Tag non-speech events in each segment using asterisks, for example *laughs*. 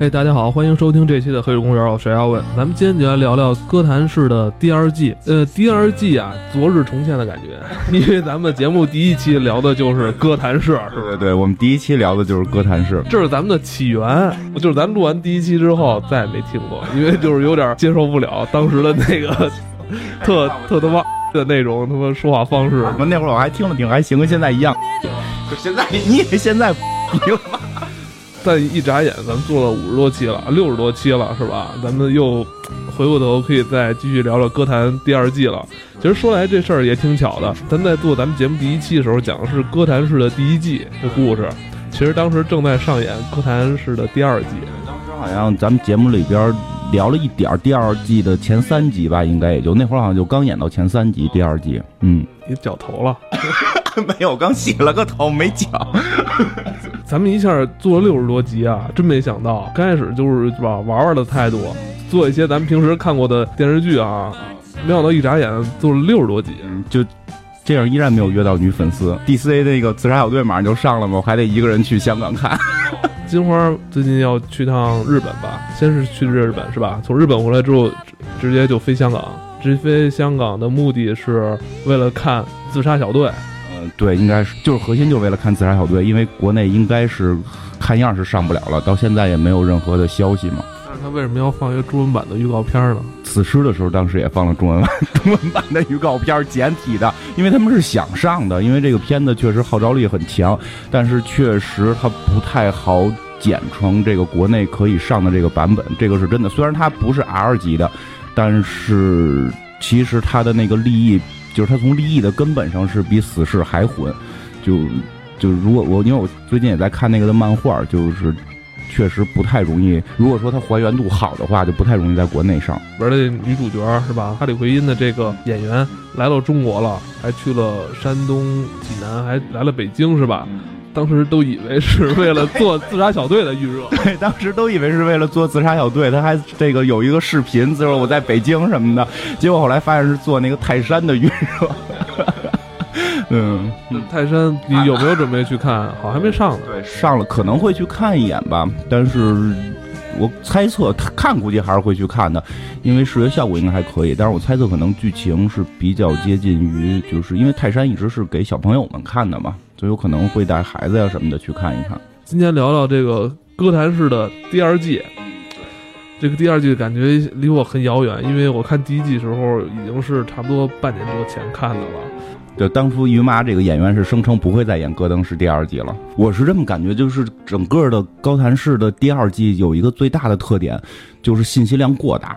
嘿大家好，欢迎收听这期的《黑水公园》，我是阿问。咱们今天就来聊聊哥谭市的第二季。呃，第二季啊，昨日重现的感觉，*laughs* 因为咱们节目第一期聊的就是哥谭市，是吧？对对对，我们第一期聊的就是哥谭市。这是咱们的起源，就是咱录完第一期之后再也没听过，因为就是有点接受不了当时的那个 *laughs* 特特他妈的那种他妈说话方式。那会儿我还听了挺还行，跟现在一样。可现在你以为现在不吗？但一眨眼，咱们做了五十多期了，六十多期了，是吧？咱们又回过头可以再继续聊聊歌坛第二季了。其实说来这事儿也挺巧的，咱在做咱们节目第一期的时候讲的是歌坛式的第一季的故事，其实当时正在上演歌坛式的第二季。当时好像咱们节目里边聊了一点儿第二季的前三集吧，应该也就那会儿好像就刚演到前三集第二季。嗯，你绞头了？*laughs* 没有，刚洗了个头，没绞。咱们一下做了六十多集啊，真没想到，刚开始就是是吧玩玩的态度，做一些咱们平时看过的电视剧啊，没想到一眨眼做了六十多集。嗯，就这样依然没有约到女粉丝。DC 那个自杀小队马上就上了嘛，我还得一个人去香港看。*laughs* 金花最近要去趟日本吧？先是去日本是吧？从日本回来之后，直接就飞香港。直飞香港的目的是为了看自杀小队。嗯，对，应该是就是核心就为了看自杀小队，因为国内应该是看样是上不了了，到现在也没有任何的消息嘛。但是他为什么要放一个中文版的预告片呢？此时的时候，当时也放了中文版中文版的预告片，简体的，因为他们是想上的，因为这个片子确实号召力很强，但是确实它不太好剪成这个国内可以上的这个版本，这个是真的。虽然它不是 R 级的，但是其实它的那个利益，就是他从利益的根本上是比死侍还混，就就如果我因为我最近也在看那个的漫画，就是。确实不太容易。如果说它还原度好的话，就不太容易在国内上。玩的女主角是吧？哈利奎因的这个演员来到中国了，还去了山东济南，还来了北京是吧？当时都以为是为了做自杀小队的预热，*laughs* 对，当时都以为是为了做自杀小队。他还这个有一个视频，就是我在北京什么的，结果后来发现是做那个泰山的预热。*laughs* 嗯，泰山，你有没有准备去看？好，还没上呢。对，上了可能会去看一眼吧，但是我猜测看估计还是会去看的，因为视觉效果应该还可以。但是我猜测可能剧情是比较接近于，就是因为泰山一直是给小朋友们看的嘛，就有可能会带孩子呀什么的去看一看。今天聊聊这个歌坛市的第二季，这个第二季感觉离我很遥远，因为我看第一季时候已经是差不多半年多前看的了。就当初于妈这个演员是声称不会再演《戈登》是第二季了，我是这么感觉，就是整个的高谭市的第二季有一个最大的特点，就是信息量过大。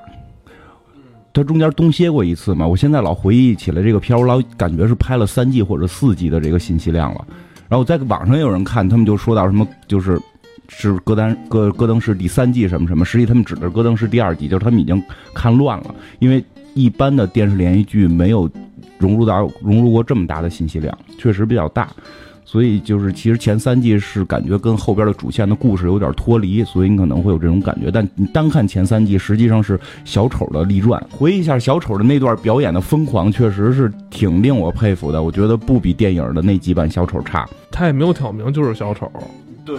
它中间东歇过一次嘛，我现在老回忆起来这个片儿，我老感觉是拍了三季或者四季的这个信息量了。然后在网上也有人看，他们就说到什么，就是是戈丹戈戈登是第三季什么什么，实际他们指的是戈登是第二季，就是他们已经看乱了，因为一般的电视连续剧没有。融入到融入过这么大的信息量，确实比较大，所以就是其实前三季是感觉跟后边的主线的故事有点脱离，所以你可能会有这种感觉。但你单看前三季，实际上是小丑的立传。回忆一下小丑的那段表演的疯狂，确实是挺令我佩服的。我觉得不比电影的那几版小丑差。他也没有挑明就是小丑，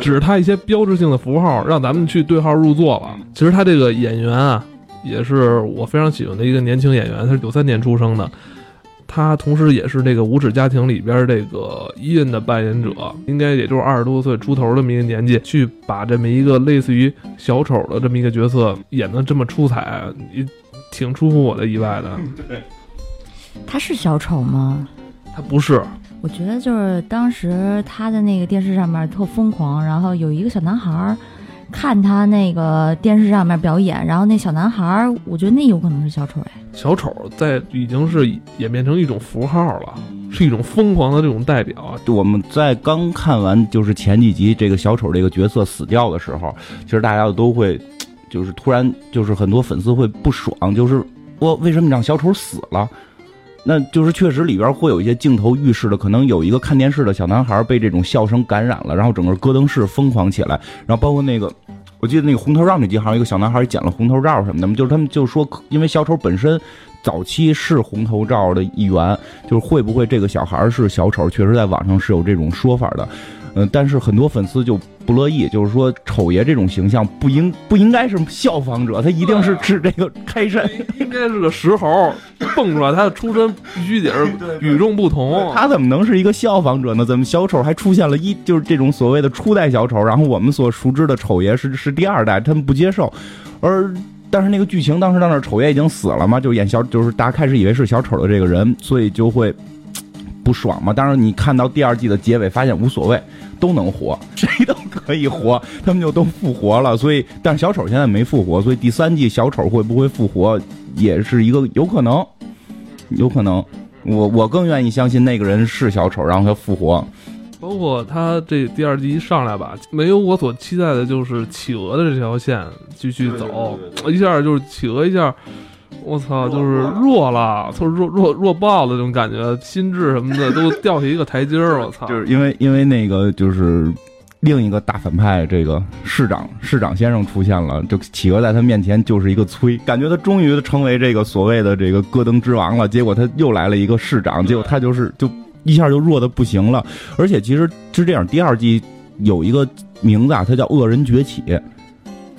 只是他一些标志性的符号让咱们去对号入座了。其实他这个演员啊，也是我非常喜欢的一个年轻演员，他是九三年出生的。他同时也是这个无耻家庭里边这个伊恩的扮演者，应该也就是二十多岁出头这么一个年纪，去把这么一个类似于小丑的这么一个角色演得这么出彩，也挺出乎我的意外的。对，他是小丑吗？他不是，我觉得就是当时他的那个电视上面特疯狂，然后有一个小男孩儿看他那个电视上面表演，然后那小男孩儿，我觉得那有可能是小丑哎。小丑在已经是演变成一种符号了，是一种疯狂的这种代表。我们在刚看完就是前几集这个小丑这个角色死掉的时候，其实大家都会，就是突然就是很多粉丝会不爽，就是我为什么让小丑死了？那就是确实里边会有一些镜头预示的，可能有一个看电视的小男孩被这种笑声感染了，然后整个戈登市疯狂起来，然后包括那个。我记得那个红头罩那集，好像一个小男孩捡了红头罩什么的，就是他们就说，因为小丑本身早期是红头罩的一员，就是会不会这个小孩是小丑，确实在网上是有这种说法的。嗯，但是很多粉丝就不乐意，就是说丑爷这种形象不应不应该是效仿者，他一定是指这个开山，应该是个石猴蹦出来，他的出身必须得是与众不同。他怎么能是一个效仿者呢？怎么小丑还出现了一就是这种所谓的初代小丑，然后我们所熟知的丑爷是是第二代，他们不接受。而但是那个剧情当时到那丑爷已经死了嘛，就演小就是大家开始以为是小丑的这个人，所以就会。不爽嘛？当然，你看到第二季的结尾，发现无所谓，都能活，*laughs* 谁都可以活，他们就都复活了。所以，但是小丑现在没复活，所以第三季小丑会不会复活，也是一个有可能，有可能。我我更愿意相信那个人是小丑，然后他复活。包括他这第二季一上来吧，没有我所期待的，就是企鹅的这条线继续走，一下就是企鹅一下。我操，就是弱了，就是弱弱弱爆了，这种感觉，心智什么的都 *laughs* 掉下一个台阶儿。我操，就是因为因为那个就是另一个大反派，这个市长市长先生出现了，就企鹅在他面前就是一个催，感觉他终于成为这个所谓的这个戈登之王了。结果他又来了一个市长，结果他就是就一下就弱的不行了。而且其实是这样，第二季有一个名字啊，它叫恶人崛起。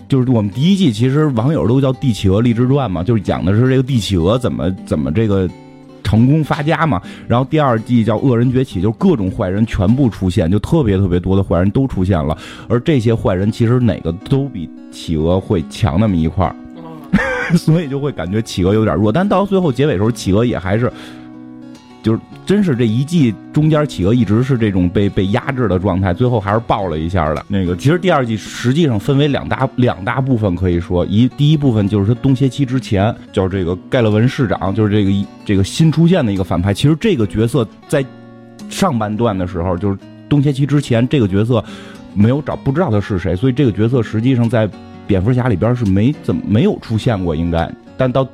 就是我们第一季，其实网友都叫《帝企鹅励志传》嘛，就是讲的是这个帝企鹅怎么怎么这个成功发家嘛。然后第二季叫《恶人崛起》，就是各种坏人全部出现，就特别特别多的坏人都出现了。而这些坏人其实哪个都比企鹅会强那么一块儿，*laughs* 所以就会感觉企鹅有点弱。但到最后结尾的时候，企鹅也还是。就是真是这一季中间，企鹅一直是这种被被压制的状态，最后还是爆了一下的。那个其实第二季实际上分为两大两大部分，可以说一第一部分就是他东邪期之前，叫这个盖勒文市长，就是这个这个新出现的一个反派。其实这个角色在上半段的时候，就是东邪期之前，这个角色没有找不知道他是谁，所以这个角色实际上在蝙蝠侠里边是没怎么没有出现过，应该，但到。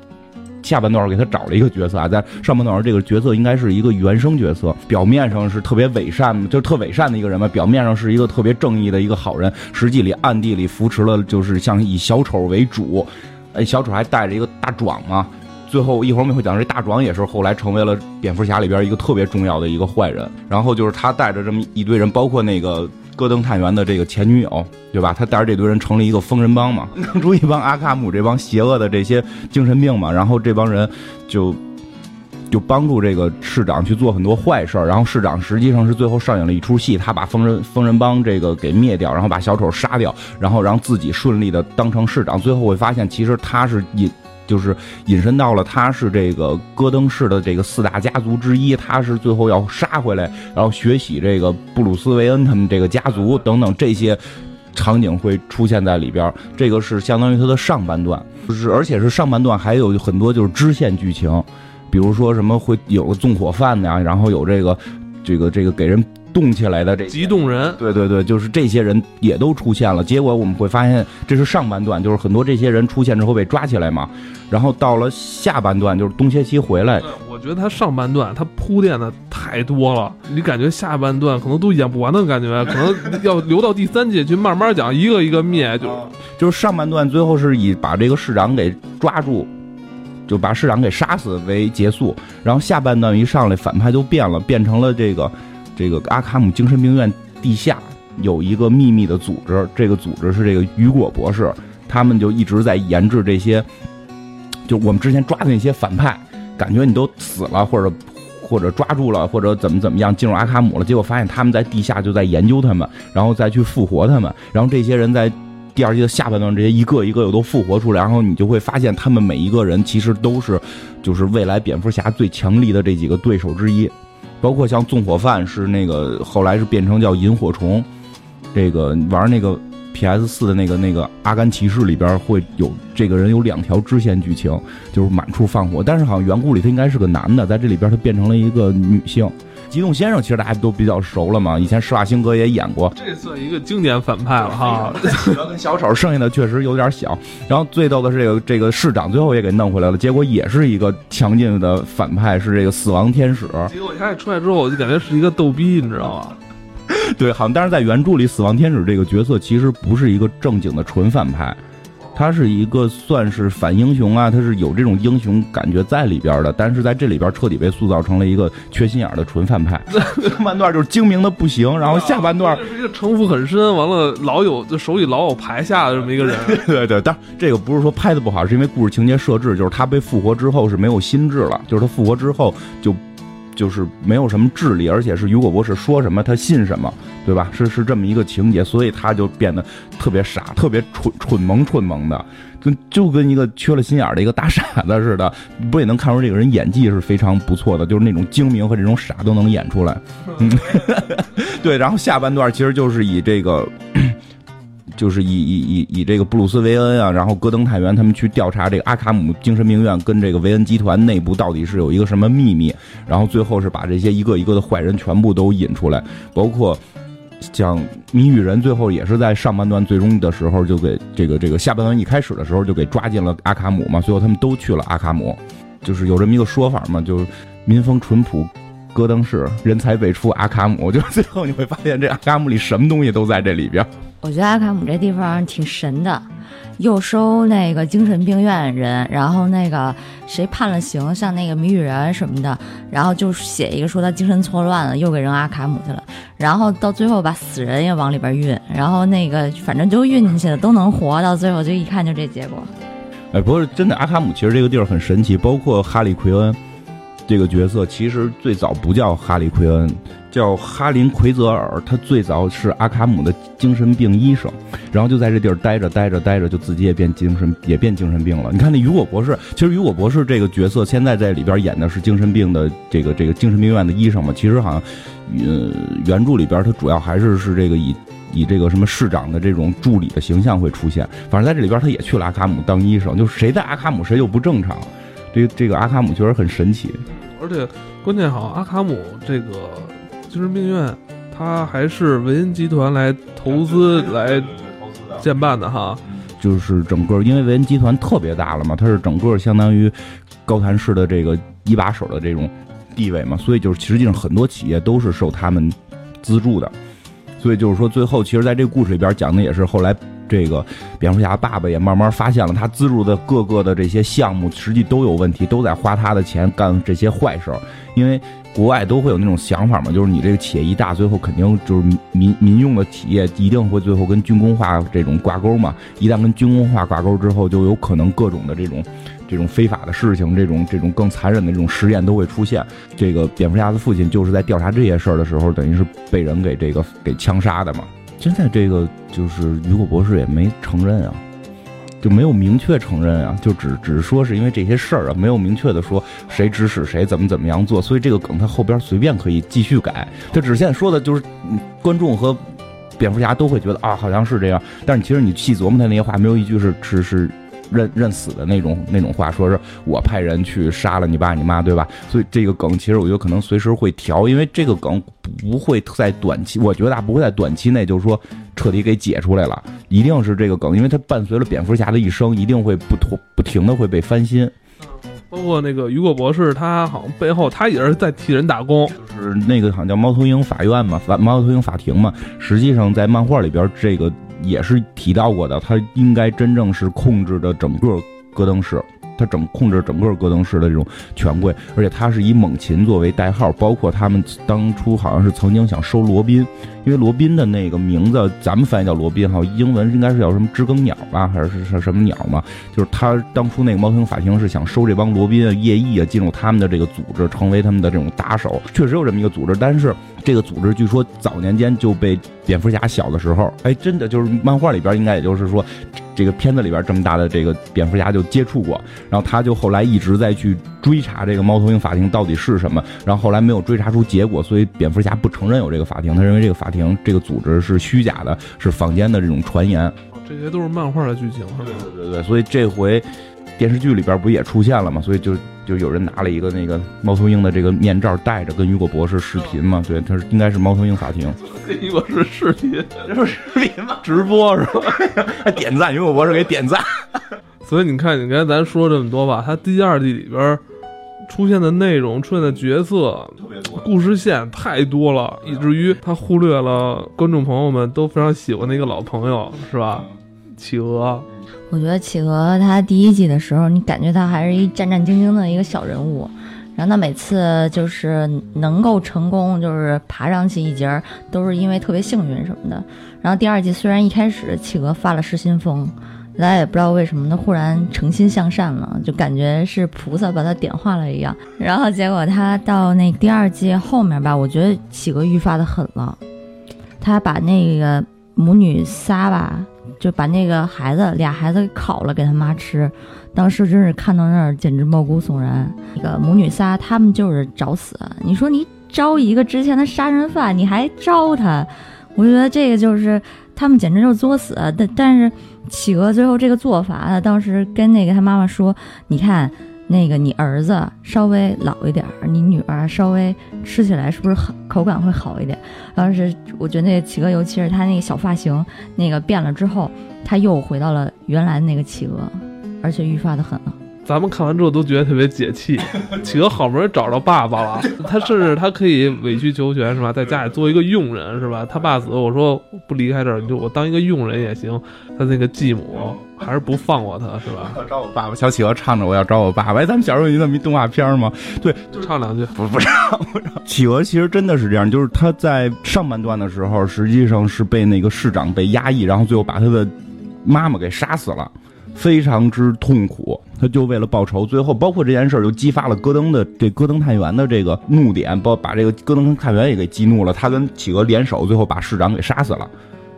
下半段给他找了一个角色啊，在上半段这个角色应该是一个原生角色，表面上是特别伪善，就是特伪善的一个人嘛，表面上是一个特别正义的一个好人，实际里暗地里扶持了，就是像以小丑为主，哎，小丑还带着一个大壮嘛，最后一会儿我们会讲，这大壮也是后来成为了蝙蝠侠里边一个特别重要的一个坏人，然后就是他带着这么一堆人，包括那个。戈登探员的这个前女友，对吧？他带着这堆人成立一个疯人帮嘛，弄出一帮阿卡姆这帮邪恶的这些精神病嘛。然后这帮人就就帮助这个市长去做很多坏事然后市长实际上是最后上演了一出戏，他把疯人疯人帮这个给灭掉，然后把小丑杀掉，然后让自己顺利的当成市长。最后会发现，其实他是以。就是引申到了，他是这个戈登市的这个四大家族之一，他是最后要杀回来，然后学习这个布鲁斯韦恩他们这个家族等等这些场景会出现在里边。这个是相当于他的上半段，就是而且是上半段还有很多就是支线剧情，比如说什么会有个纵火犯的呀，然后有这个这个这个给人。*clears throat* 动起来的这激动人，对对对，就是这些人也都出现了。结果我们会发现，这是上半段，就是很多这些人出现之后被抓起来嘛。然后到了下半段，就是东邪西回来。我觉得他上半段他铺垫的太多了，你感觉下半段可能都演不完的感觉，可能要留到第三季去慢慢讲，一个一个灭。就就是上半段最后是以把这个市长给抓住，就把市长给杀死为结束。然后下半段一上来，反派就变了，变成了这个。这个阿卡姆精神病院地下有一个秘密的组织，这个组织是这个雨果博士，他们就一直在研制这些，就我们之前抓的那些反派，感觉你都死了，或者或者抓住了，或者怎么怎么样进入阿卡姆了，结果发现他们在地下就在研究他们，然后再去复活他们，然后这些人在第二季的下半段，这些一个一个又都复活出来，然后你就会发现他们每一个人其实都是就是未来蝙蝠侠最强力的这几个对手之一。包括像纵火犯是那个后来是变成叫萤火虫，这个玩那个 PS 四的那个那个阿甘骑士里边会有这个人有两条支线剧情，就是满处放火，但是好像原故里他应该是个男的，在这里边他变成了一个女性。机动先生其实大家都比较熟了嘛，以前施瓦辛格也演过，这算一个经典反派了哈。*laughs* 主要跟小丑，剩下的确实有点小。然后最逗的是这个这个市长最后也给弄回来了，结果也是一个强劲的反派，是这个死亡天使。结果他一出来之后，我就感觉是一个逗逼，你知道吗？*laughs* 对，好像但是在原著里，死亡天使这个角色其实不是一个正经的纯反派，他是一个算是反英雄啊，他是有这种英雄感觉在里边的，但是在这里边彻底被塑造成了一个缺心眼儿的纯反派。上半段就是精明的不行，然后下半段是一个城府很深，完了老有就手里老有牌下的这么一个人。对 *laughs* 对，但这个不是说拍的不好，是因为故事情节设置，就是他被复活之后是没有心智了，就是他复活之后就就是没有什么智力，而且是雨果博士说什么他信什么，对吧？是是这么一个情节，所以他就变得特别傻，特别蠢蠢萌蠢萌的，跟就跟一个缺了心眼儿的一个大傻子似的。不也能看出这个人演技是非常不错的，就是那种精明和这种傻都能演出来。嗯，*laughs* 对。然后下半段其实就是以这个。就是以以以以这个布鲁斯韦恩啊，然后戈登探员他们去调查这个阿卡姆精神病院跟这个维恩集团内部到底是有一个什么秘密，然后最后是把这些一个一个的坏人全部都引出来，包括像谜语人，最后也是在上半段最终的时候就给这个这个下半段一开始的时候就给抓进了阿卡姆嘛，最后他们都去了阿卡姆，就是有这么一个说法嘛，就是民风淳朴。戈登市人才辈出，阿卡姆，就最后你会发现这阿卡姆里什么东西都在这里边。我觉得阿卡姆这地方挺神的，又收那个精神病院人，然后那个谁判了刑，像那个谜语人什么的，然后就写一个说他精神错乱了，又给扔阿卡姆去了，然后到最后把死人也往里边运，然后那个反正就运进去了，都能活，到最后就一看就这结果。哎，不过真的阿卡姆其实这个地儿很神奇，包括哈利奎恩。这个角色其实最早不叫哈利奎恩，叫哈林奎泽尔。他最早是阿卡姆的精神病医生，然后就在这地儿待着待着待着，就自己也变精神也变精神病了。你看那雨果博士，其实雨果博士这个角色现在在里边演的是精神病的这个这个精神病院的医生嘛。其实好像，呃，原著里边他主要还是是这个以以这个什么市长的这种助理的形象会出现。反正在这里边他也去了阿卡姆当医生，就谁在阿卡姆谁就不正常。这这个阿卡姆确实很神奇。而且关键好，阿卡姆这个精神病院，它还是维恩集团来投资来建办的哈。就是整个，因为维恩集团特别大了嘛，它是整个相当于高谭市的这个一把手的这种地位嘛，所以就是实际上很多企业都是受他们资助的。所以就是说，最后其实在这个故事里边讲的也是后来。这个蝙蝠侠爸爸也慢慢发现了，他资助的各个的这些项目，实际都有问题，都在花他的钱干这些坏事儿。因为国外都会有那种想法嘛，就是你这个企业一大，最后肯定就是民民用的企业一定会最后跟军工化这种挂钩嘛。一旦跟军工化挂钩之后，就有可能各种的这种这种非法的事情，这种这种更残忍的这种实验都会出现。这个蝙蝠侠的父亲就是在调查这些事儿的时候，等于是被人给这个给枪杀的嘛。现在这个就是雨果博士也没承认啊，就没有明确承认啊，就只只是说是因为这些事儿啊，没有明确的说谁指使谁怎么怎么样做，所以这个梗他后边随便可以继续改。他只现在说的就是观众和蝙蝠侠都会觉得啊，好像是这样，但是其实你细琢磨他那些话，没有一句是是是。认认死的那种那种话，说是我派人去杀了你爸你妈，对吧？所以这个梗其实我觉得可能随时会调，因为这个梗不会在短期，我觉得不会在短期内就是说彻底给解出来了，一定是这个梗，因为它伴随了蝙蝠侠的一生，一定会不拖不停的会被翻新。包括那个雨果博士，他好像背后他也是在替人打工，就是那个好像叫猫头鹰法院嘛，法猫头鹰法庭嘛，实际上在漫画里边这个。也是提到过的，他应该真正是控制着整个戈登市，他整控制整个戈登市的这种权贵，而且他是以猛禽作为代号，包括他们当初好像是曾经想收罗宾，因为罗宾的那个名字，咱们翻译叫罗宾哈，英文应该是叫什么知更鸟吧，还是是什么鸟嘛？就是他当初那个猫头鹰法庭是想收这帮罗宾啊、夜翼啊进入他们的这个组织，成为他们的这种打手，确实有这么一个组织，但是这个组织据说早年间就被蝙蝠侠小的时候，哎，真的就是漫画里边应该也就是说。这个片子里边这么大的这个蝙蝠侠就接触过，然后他就后来一直在去追查这个猫头鹰法庭到底是什么，然后后来没有追查出结果，所以蝙蝠侠不承认有这个法庭，他认为这个法庭这个组织是虚假的，是坊间的这种传言。这些都是漫画的剧情，是吧？对对对，所以这回电视剧里边不也出现了吗？所以就就有人拿了一个那个猫头鹰的这个面罩戴着，跟雨果博士视频嘛。对，他是应该是猫头鹰法庭，一个是视频，*laughs* 这不是视频吗？直播是吧？*laughs* 还点赞，雨果博士给点赞。*laughs* 所以你看，你刚才咱说这么多吧，他第二季里边出现的内容、出现的角色、故事线太多了，以至于他忽略了观众朋友们都非常喜欢的一个老朋友，是吧？企鹅，我觉得企鹅他第一季的时候，你感觉他还是一战战兢兢的一个小人物，然后他每次就是能够成功，就是爬上去一截儿，都是因为特别幸运什么的。然后第二季虽然一开始企鹅发了失心疯，大家也不知道为什么他忽然诚心向善了，就感觉是菩萨把他点化了一样。然后结果他到那第二季后面吧，我觉得企鹅愈发的狠了，他把那个母女仨吧。就把那个孩子俩孩子给烤了给他妈吃，当时真是看到那儿简直毛骨悚然。那个母女仨他们就是找死，你说你招一个之前的杀人犯，你还招他，我觉得这个就是他们简直就是作死。但但是企鹅最后这个做法，他当时跟那个他妈妈说，你看。那个你儿子稍微老一点儿，你女儿稍微吃起来是不是口感会好一点？当时我觉得那个企鹅，尤其是他那个小发型，那个变了之后，他又回到了原来那个企鹅，而且愈发的狠了。咱们看完之后都觉得特别解气。*laughs* 企鹅好不容易找着爸爸了，他甚至他可以委曲求全，是吧？在家里做一个佣人，是吧？他爸死，我说不离开这儿，你就我当一个佣人也行。他那个继母还是不放过他，是吧？要找我爸爸，小企鹅唱着我要找我爸爸。哎，咱们小时候有那么一动画片吗？对，就唱两句。不 *laughs* 不唱不唱。企鹅其实真的是这样，就是他在上半段的时候，实际上是被那个市长被压抑，然后最后把他的妈妈给杀死了。非常之痛苦，他就为了报仇，最后包括这件事儿又激发了戈登的这戈登探员的这个怒点，包把这个戈登探员也给激怒了，他跟企鹅联手，最后把市长给杀死了，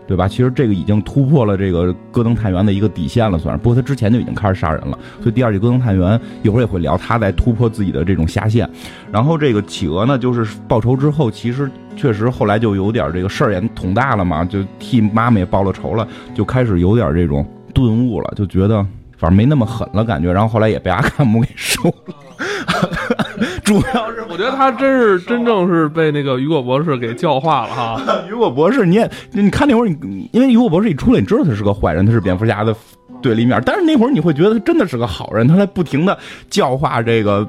对吧？其实这个已经突破了这个戈登探员的一个底线了，算是。不过他之前就已经开始杀人了，所以第二季戈登探员一会儿也会聊他在突破自己的这种下限。然后这个企鹅呢，就是报仇之后，其实确实后来就有点这个事儿也捅大了嘛，就替妈妈也报了仇了，就开始有点这种。顿悟了，就觉得反正没那么狠了，感觉。然后后来也被阿卡姆给收了。*laughs* 主要是我觉得他真是真正是被那个雨果博士给教化了哈。*laughs* 雨果博士，你也你看那会儿，你因为雨果博士一出来，你知道他是个坏人，他是蝙蝠侠的对立面。但是那会儿你会觉得他真的是个好人，他在不停的教化这个。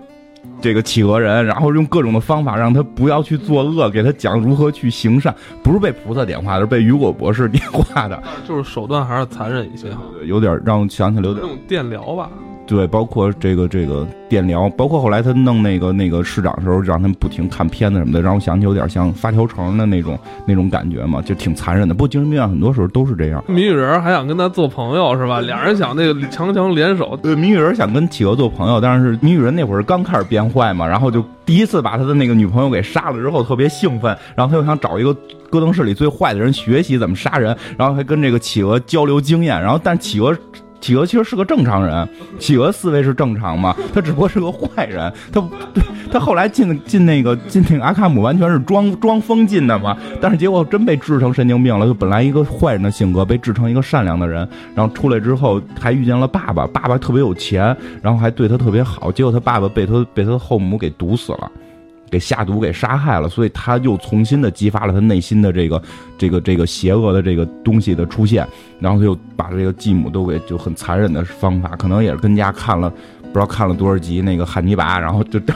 这个企鹅人，然后用各种的方法让他不要去作恶，给他讲如何去行善，不是被菩萨点化的，是被雨果博士点化的，*laughs* 就是手段还是残忍一些，有点让我想起来有点那种电疗吧。对，包括这个这个电疗，包括后来他弄那个那个市长的时候，让他们不停看片子什么的，让我想起有点像发条城的那种那种感觉嘛，就挺残忍的。不过精神病院很多时候都是这样。谜语人还想跟他做朋友是吧？俩人想那个强强联手。对，谜语人想跟企鹅做朋友，但是谜语人那会儿刚开始变坏嘛，然后就第一次把他的那个女朋友给杀了之后，特别兴奋，然后他又想找一个戈登市里最坏的人学习怎么杀人，然后还跟这个企鹅交流经验，然后但企鹅。企鹅其实是个正常人，企鹅思维是正常嘛？他只不过是个坏人。他对 *laughs* 他后来进进那个进那个阿卡姆，完全是装装疯进的嘛。但是结果真被治成神经病了，就本来一个坏人的性格被治成一个善良的人。然后出来之后还遇见了爸爸，爸爸特别有钱，然后还对他特别好。结果他爸爸被他被他的后母给毒死了。给下毒给杀害了，所以他又重新的激发了他内心的这个这个这个邪恶的这个东西的出现，然后他又把这个继母都给就很残忍的方法，可能也是跟家看了不知道看了多少集那个汉尼拔，然后就 *laughs*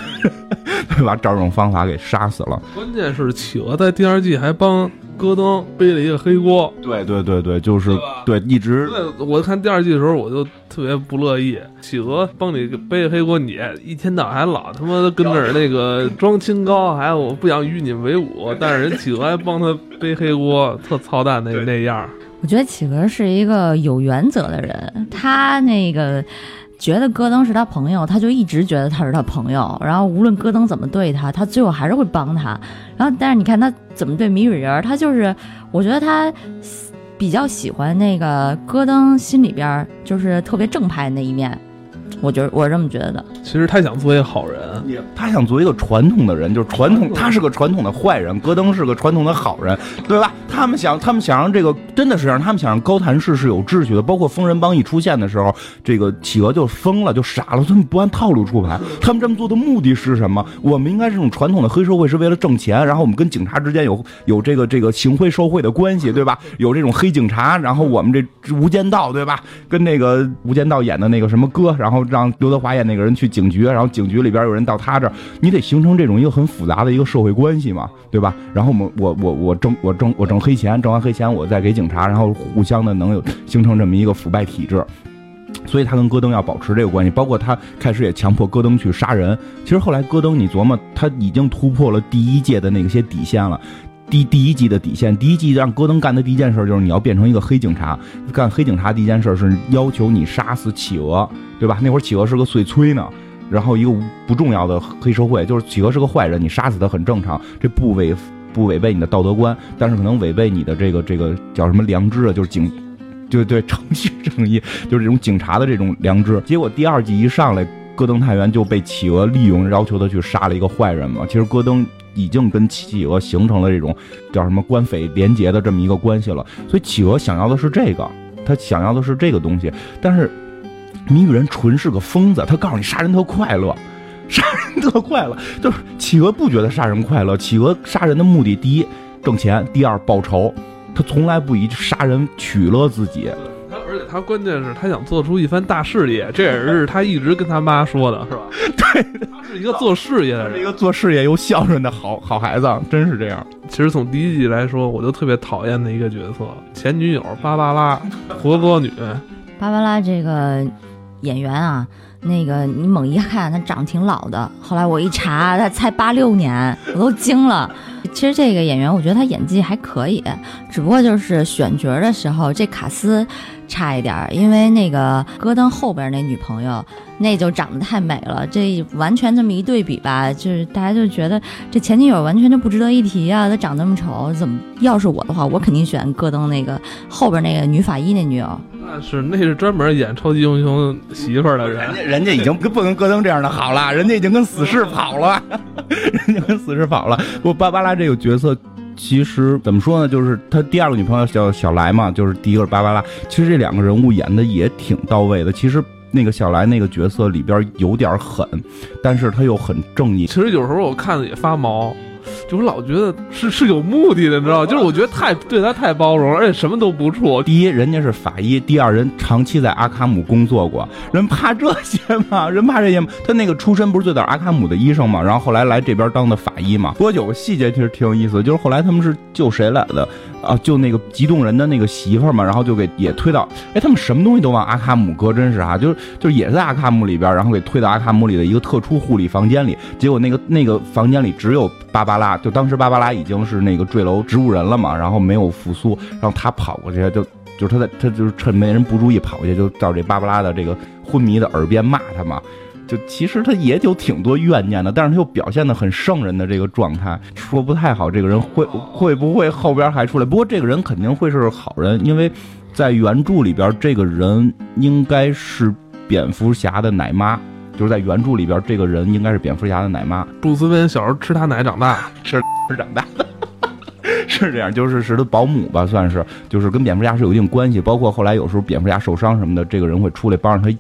对吧，找这种方法给杀死了。关键是企鹅在第二季还帮戈登背了一个黑锅。对对对对，就是对对一直对，我看第二季的时候，我就特别不乐意。企鹅帮你背黑锅，你一天到晚还老他妈跟那儿那个装清高，还有我不想与你为伍，*laughs* 但是人企鹅还帮他背黑锅，特操蛋那 *laughs* 那样。我觉得企鹅是一个有原则的人，他那个觉得戈登是他朋友，他就一直觉得他是他朋友，然后无论戈登怎么对他，他最后还是会帮他。然后，但是你看他怎么对谜语人儿，他就是我觉得他比较喜欢那个戈登心里边就是特别正派的那一面，我觉得我是这么觉得的。其实他想做一个好人，他想做一个传统的人，就是传统，他是个传统的坏人，戈登是个传统的好人，对吧？他们想，他们想让这个真的是让他们想让高谭市是有秩序的，包括疯人帮一出现的时候，这个企鹅就疯了，就傻了，他们不按套路出牌，他们这么做的目的是什么？我们应该是这种传统的黑社会，是为了挣钱，然后我们跟警察之间有有这个这个行贿受贿的关系，对吧？有这种黑警察，然后我们这无间道，对吧？跟那个无间道演的那个什么哥，然后让刘德华演那个人去警局，然后警局里边有人到他这儿，你得形成这种一个很复杂的一个社会关系嘛，对吧？然后我我我我挣我挣我挣黑钱，挣完黑钱我再给警察，然后互相的能有形成这么一个腐败体制。所以他跟戈登要保持这个关系，包括他开始也强迫戈登去杀人。其实后来戈登，你琢磨，他已经突破了第一届的那些底线了。第第一季的底线，第一季让戈登干的第一件事就是你要变成一个黑警察。干黑警察第一件事是要求你杀死企鹅，对吧？那会儿企鹅是个碎催呢，然后一个不重要的黑社会，就是企鹅是个坏人，你杀死他很正常，这不违不违背你的道德观，但是可能违背你的这个这个叫什么良知啊，就是警。对对，程序正义就是这种警察的这种良知。结果第二季一上来，戈登探员就被企鹅利用，要求他去杀了一个坏人嘛。其实戈登已经跟企鹅形成了这种叫什么官匪联结的这么一个关系了。所以企鹅想要的是这个，他想要的是这个东西。但是谜语人纯是个疯子，他告诉你杀人特快乐，杀人特快乐，就是企鹅不觉得杀人快乐。企鹅杀人的目的，第一挣钱，第二报仇。他从来不以杀人取乐自己。他关键是他想做出一番大事业，这也是他一直跟他妈说的，是吧？*laughs* 对，他是一个做事业的人，是一个做事业又孝顺的好好孩子，真是这样。其实从第一季来说，我就特别讨厌的一个角色，前女友芭芭拉，*laughs* 活歌女。芭芭拉这个演员啊，那个你猛一看她长挺老的，后来我一查，她才八六年，我都惊了。其实这个演员，我觉得她演技还可以，只不过就是选角的时候这卡斯差一点儿，因为那个戈登后边那女朋友那就长得太美了，这完全这么一对比吧，就是大家就觉得这前女友完全就不值得一提啊，她长那么丑，怎么要是我的话，我肯定选戈登那个后边那个女法医那女友。那是那是专门演超级英雄媳妇儿的人人，家 *laughs* 人家已经不跟戈登这样的好了，人家已经跟死侍跑了，*laughs* 人家跟死侍跑了。不过芭芭拉这个角色。其实怎么说呢，就是他第二个女朋友叫小来嘛，就是第一个是芭芭拉。其实这两个人物演的也挺到位的。其实那个小来那个角色里边有点狠，但是他又很正义。其实有时候我看着也发毛，就我老觉得是是有目的的，你知道？就是我觉得太对他太包容，而且什么都不怵。第一，人家是法医；第二，人长期在阿卡姆工作过，人怕这些吗？人怕这些吗？他那个出身不是最早阿卡姆的医生嘛，然后后来来这边当的法医嘛。不过有个细节其实挺有意思，就是后来他们是救谁来的啊？救那个激动人的那个媳妇儿嘛，然后就给也推到，哎，他们什么东西都往阿卡姆搁，真是啊，就是就是也在阿卡姆里边，然后给推到阿卡姆里的一个特殊护理房间里，结果那个那个房间里只有芭拉，就当时芭芭拉已经是那个坠楼植物人了嘛，然后没有复苏，然后他跑过去就。就是他在，他就是趁没人不注意跑过去，就到这芭芭拉的这个昏迷的耳边骂他嘛。就其实他也有挺多怨念的，但是他又表现的很圣人的这个状态，说不太好这个人会会不会后边还出来。不过这个人肯定会是好人，因为在原著里边，这个人应该是蝙蝠侠的奶妈，就是在原著里边，这个人应该是蝙蝠侠的奶妈，布鲁斯韦恩小时候吃他奶长大，是是长大的。*laughs* 是这样，就是是他保姆吧，算是，就是跟蝙蝠侠是有一定关系。包括后来有时候蝙蝠侠受伤什么的，这个人会出来帮着他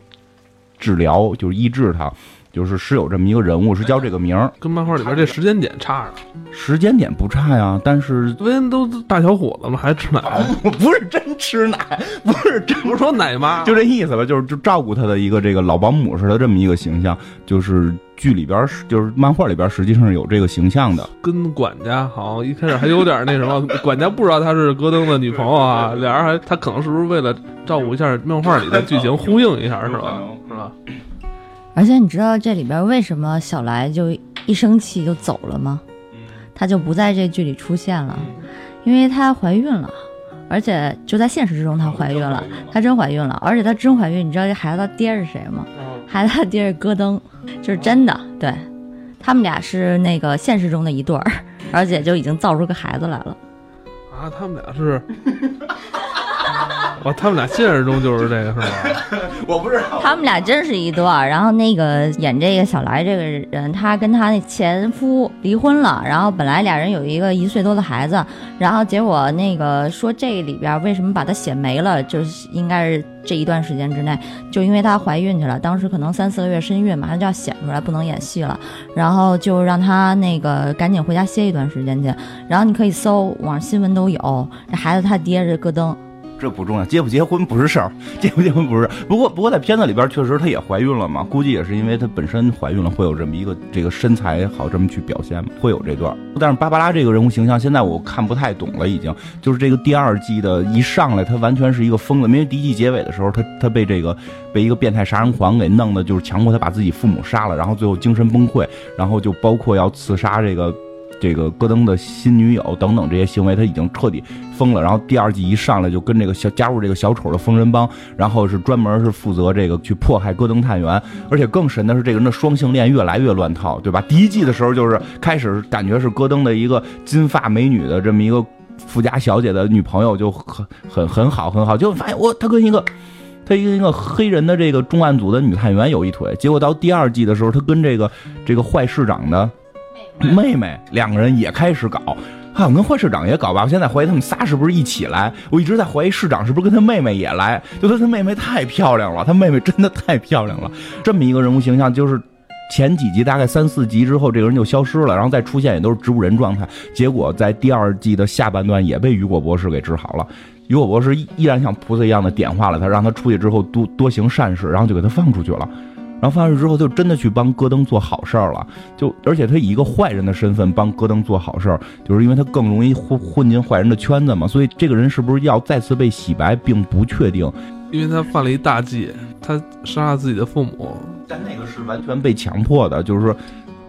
治疗，就是医治他。就是是有这么一个人物，是叫这个名儿。跟漫画里边这时间点差着，时间点不差呀，但是昨天都大小伙子了，还吃奶？我不是真吃奶，不是真不是说奶妈，就这意思吧，就是就照顾他的一个这个老保姆似的这么一个形象，就是剧里边是就是漫画里边实际上是有这个形象的。跟管家好像一开始还有点那什么，*laughs* 管家不知道她是戈登的女朋友啊，俩人还他可能是不是为了照顾一下漫画里的剧情，呼应一下是吧？是吧？而且你知道这里边为什么小来就一生气就走了吗？她就不在这剧里出现了，因为她怀孕了，而且就在现实之中她怀孕了，她真怀孕了，而且她真怀孕，你知道这孩子他爹是谁吗？孩子他爹是戈登，就是真的，对他们俩是那个现实中的一对儿，而且就已经造出个孩子来了。啊，他们俩是，哇，他们俩现实中就是这个是吧？*laughs* 我不知道，他们俩真是一对儿，然后那个演这个小来这个人，他跟他那前夫离婚了，然后本来俩人有一个一岁多的孩子，然后结果那个说这里边为什么把他写没了，就是应该是这一段时间之内，就因为她怀孕去了，当时可能三四个月身孕，马上就要显出来，不能演戏了，然后就让她那个赶紧回家歇一段时间去，然后你可以搜网上新闻都有，这孩子他爹是戈登。这不重要，结不结婚不是事儿，结不结婚不是。不过不过在片子里边确实她也怀孕了嘛，估计也是因为她本身怀孕了，会有这么一个这个身材好这么去表现，会有这段。但是芭芭拉这个人物形象现在我看不太懂了，已经就是这个第二季的一上来，她完全是一个疯子，因为第一季结尾的时候，她她被这个被一个变态杀人狂给弄的，就是强迫她把自己父母杀了，然后最后精神崩溃，然后就包括要刺杀这个。这个戈登的新女友等等这些行为，他已经彻底疯了。然后第二季一上来就跟这个小加入这个小丑的疯人帮，然后是专门是负责这个去迫害戈登探员。而且更神的是，这个人的双性恋越来越乱套，对吧？第一季的时候就是开始感觉是戈登的一个金发美女的这么一个富家小姐的女朋友，就很很很好很好，就发现我他跟一个他一个一个黑人的这个重案组的女探员有一腿。结果到第二季的时候，他跟这个这个坏市长的。*clears throat* 妹妹两个人也开始搞，好像跟坏市长也搞吧。我现在怀疑他们仨是不是一起来？我一直在怀疑市长是不是跟他妹妹也来。就他他妹妹太漂亮了，他妹妹真的太漂亮了。这么一个人物形象，就是前几集大概三四集之后，这个人就消失了，然后再出现也都是植物人状态。结果在第二季的下半段也被雨果博士给治好了。雨果博士依然像菩萨一样的点化了他，让他出去之后多多行善事，然后就给他放出去了。然后放出去之后，就真的去帮戈登做好事儿了。就而且他以一个坏人的身份帮戈登做好事儿，就是因为他更容易混混进坏人的圈子嘛。所以这个人是不是要再次被洗白，并不确定。因为他犯了一大忌，他杀了自己的父母。但那个是完全被强迫的，就是说，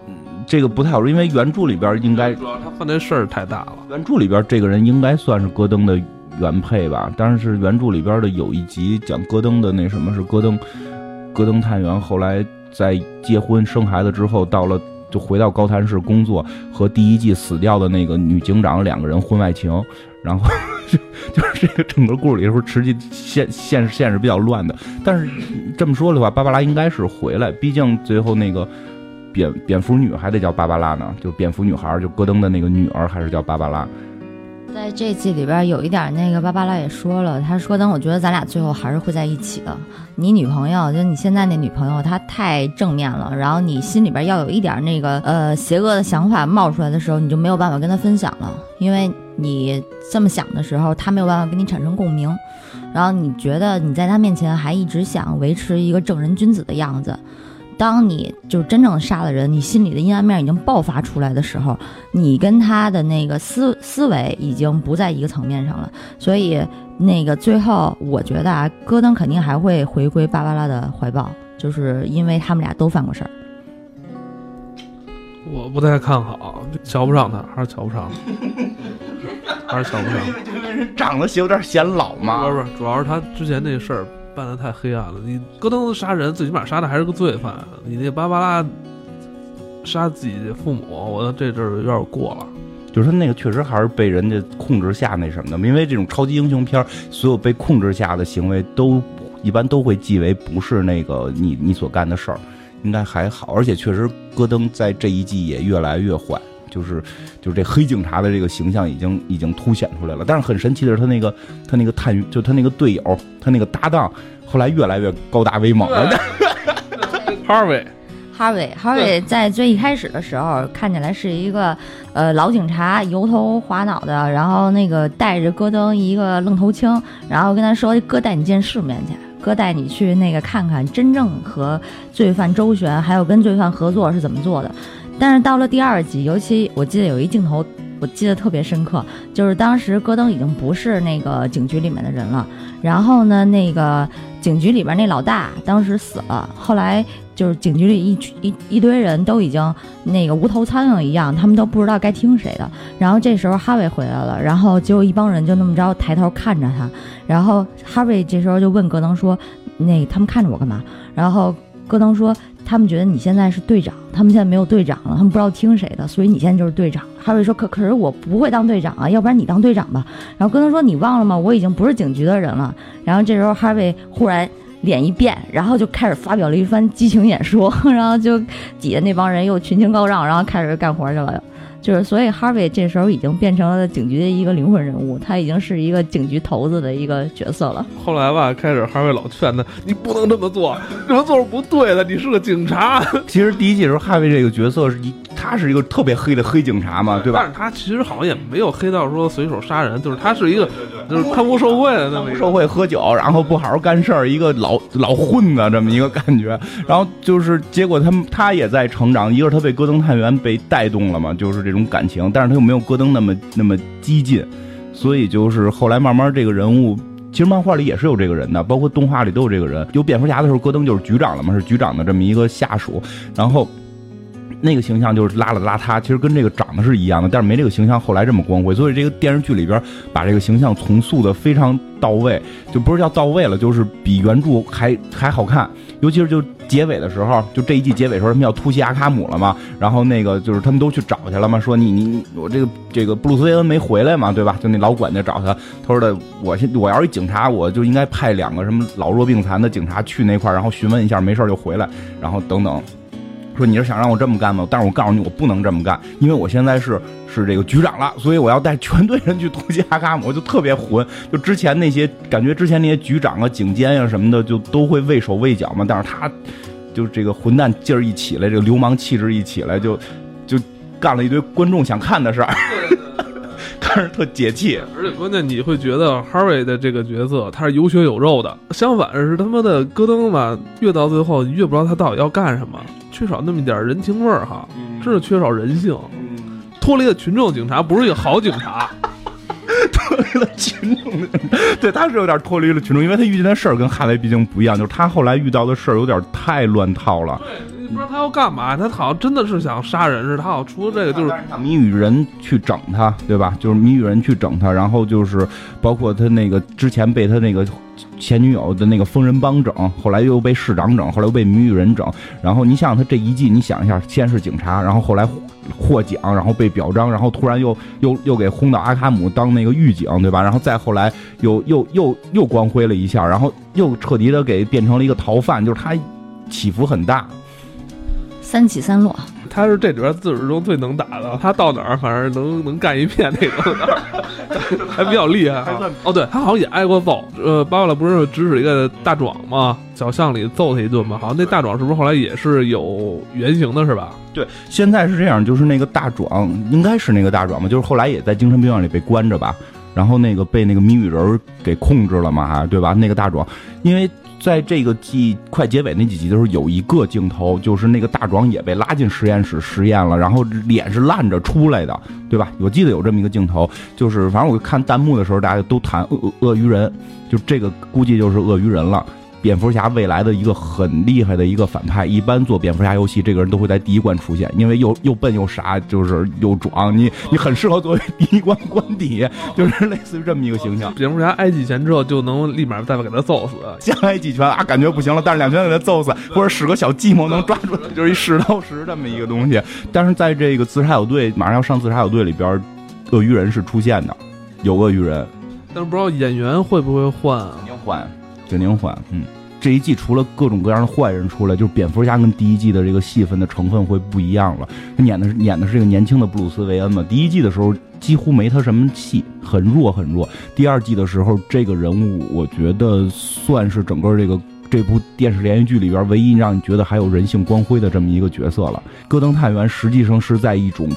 嗯，这个不太好说。因为原著里边应该主要他犯的事儿太大了。原著里边这个人应该算是戈登的原配吧？但是原著里边的有一集讲戈登的那什么是戈登。戈登探员后来在结婚生孩子之后，到了就回到高谭市工作，和第一季死掉的那个女警长两个人婚外情，然后 *laughs* 就就是这个整个故事里头，实际现现实现实比较乱的。但是这么说的话，芭芭拉应该是回来，毕竟最后那个蝙蝙蝠女还得叫芭芭拉呢，就蝙蝠女孩，就戈登的那个女儿还是叫芭芭拉。在这季里边有一点那个芭芭拉也说了，他说：“等我觉得咱俩最后还是会在一起的。你女朋友，就你现在那女朋友，她太正面了，然后你心里边要有一点那个呃邪恶的想法冒出来的时候，你就没有办法跟她分享了，因为你这么想的时候，她没有办法跟你产生共鸣。然后你觉得你在她面前还一直想维持一个正人君子的样子。”当你就真正杀了人，你心里的阴暗面已经爆发出来的时候，你跟他的那个思思维已经不在一个层面上了。所以，那个最后，我觉得啊，戈登肯定还会回归芭芭拉的怀抱，就是因为他们俩都犯过事儿。我不太看好，瞧不上他，还是瞧不上，*laughs* 还是瞧不上。*laughs* 因为人长得有点显老嘛。不是不是，主要是他之前那事儿。办的太黑暗了，你戈登杀人，最起码杀的还是个罪犯。你那芭芭拉杀自己的父母，我觉得这阵儿有点过了。就是他那个确实还是被人家控制下那什么的，因为这种超级英雄片，所有被控制下的行为都一般都会记为不是那个你你所干的事儿，应该还好。而且确实，戈登在这一季也越来越坏。就是就是这黑警察的这个形象已经已经凸显出来了，但是很神奇的是，他那个他那个探就他那个队友，他那个搭档，后来越来越高大威猛了。*laughs* Harvey，哈维，哈维在最一开始的时候看起来是一个呃老警察，油头滑脑的，然后那个带着戈登一个愣头青，然后跟他说：“哥带你见世面去，哥带你去那个看看真正和罪犯周旋，还有跟罪犯合作是怎么做的。”但是到了第二集，尤其我记得有一镜头，我记得特别深刻，就是当时戈登已经不是那个警局里面的人了，然后呢，那个警局里边那老大当时死了，后来就是警局里一一一堆人都已经那个无头苍蝇一样，他们都不知道该听谁的。然后这时候哈维回来了，然后结果一帮人就那么着抬头看着他，然后哈维这时候就问戈登说：“那他们看着我干嘛？”然后戈登说：“他们觉得你现在是队长，他们现在没有队长了，他们不知道听谁的，所以你现在就是队长。”哈维说：“可可是我不会当队长啊，要不然你当队长吧。”然后戈登说：“你忘了吗？我已经不是警局的人了。”然后这时候哈维忽然脸一变，然后就开始发表了一番激情演说，*laughs* 然后就底下那帮人又群情高涨，然后开始干活去了。就是，所以 Harvey 这时候已经变成了警局的一个灵魂人物，他已经是一个警局头子的一个角色了。后来吧，开始 Harvey 老劝他，你不能这么做，这么做是不对的，你是个警察。*laughs* 其实第一季的时候，，Harvey 这个角色是一，他是一个特别黑的黑警察嘛，对吧？但是他其实好像也没有黑到说随手杀人，就是他是一个就是贪污受贿的那么一个社会喝酒，然后不好好干事儿，一个老老混子这么一个感觉。然后就是结果他们他也在成长，一个是他被戈登探员被带动了嘛，就是这种感情，但是他又没有戈登那么那么激进，所以就是后来慢慢这个人物。其实漫画里也是有这个人的，包括动画里都有这个人。有蝙蝠侠的时候，戈登就是局长了嘛，是局长的这么一个下属。然后那个形象就是邋里邋遢，其实跟这个长得是一样的，但是没这个形象后来这么光辉。所以这个电视剧里边把这个形象重塑的非常到位，就不是叫到位了，就是比原著还还好看。尤其是就结尾的时候，就这一季结尾的时候，他们要突袭阿卡姆了嘛，然后那个就是他们都去找去了嘛，说你你我这个这个布鲁斯韦恩没回来嘛，对吧？就那老管家找他，他说的我现我要是一警察，我就应该派两个什么老弱病残的警察去那块，然后询问一下，没事就回来，然后等等。说你是想让我这么干吗？但是我告诉你，我不能这么干，因为我现在是是这个局长了，所以我要带全队人去突击阿卡姆，我就特别混。就之前那些感觉，之前那些局长啊、警监呀什么的，就都会畏手畏脚嘛。但是他就这个混蛋劲儿一起来，这个流氓气质一起来，就就干了一堆观众想看的事儿，*laughs* 看着特解气。而且关键你会觉得哈维的这个角色他是有血有肉的，相反是他妈的戈登吧，越到最后越不知道他到底要干什么，缺少那么一点人情味儿哈，真是缺少人性，脱离了群众警察不是一个好警察。*laughs* 脱离了群众的，对，他是有点脱离了群众，因为他遇见的事儿跟哈维毕竟不一样，就是他后来遇到的事儿有点太乱套了。不知道他要干嘛，他好像真的是想杀人似的，他好像除了这个就是谜语人去整他，对吧？就是谜语人去整他，然后就是包括他那个之前被他那个前女友的那个疯人帮整，后来又被市长整，后来又被谜语人整。然后你想想他这一季，你想一下，先是警察，然后后来获奖，然后被表彰，然后突然又又又给轰到阿卡姆当那个狱警，对吧？然后再后来又又又又光辉了一下，然后又彻底的给变成了一个逃犯，就是他起伏很大。三起三落，他是这里边自始中最能打的，他到哪儿反正能能干一片那种，*laughs* 还比较厉害啊。哦，对他好像也挨过揍，呃，巴瓦拉不是指使一个大壮吗？小巷里揍他一顿吗？好像那大壮是不是后来也是有原型的，是吧？对，现在是这样，就是那个大壮，应该是那个大壮吧，就是后来也在精神病院里被关着吧，然后那个被那个谜语人给控制了嘛，还对吧？那个大壮，因为在这个季快结尾那几集的时候，有一个镜头，就是那个大壮也被拉进实验室实验了，然后脸是烂着出来的，对吧？我记得有这么一个镜头，就是反正我看弹幕的时候，大家都谈鳄鳄鱼人，就这个估计就是鳄鱼人了。蝙蝠侠未来的一个很厉害的一个反派，一般做蝙蝠侠游戏，这个人都会在第一关出现，因为又又笨又傻，就是又壮，你你很适合作为第一关关底，就是类似于这么一个形象。蝙蝠侠挨几拳之后就能立马再给他揍死，先挨几拳啊，感觉不行了，但是两拳给他揍死，或者使个小计谋能抓住他，就是一石头石这么一个东西。但是在这个自杀小队马上要上自杀小队里边，鳄鱼人是出现的，有鳄鱼人，但是不知道演员会不会换啊？肯定换，肯定换，嗯。这一季除了各种各样的坏人出来，就是蝙蝠侠跟第一季的这个戏份的成分会不一样了。他演的是演的是这个年轻的布鲁斯韦恩嘛。第一季的时候几乎没他什么戏，很弱很弱。第二季的时候，这个人物我觉得算是整个这个这部电视连续剧里边唯一让你觉得还有人性光辉的这么一个角色了。戈登探员实际上是在一种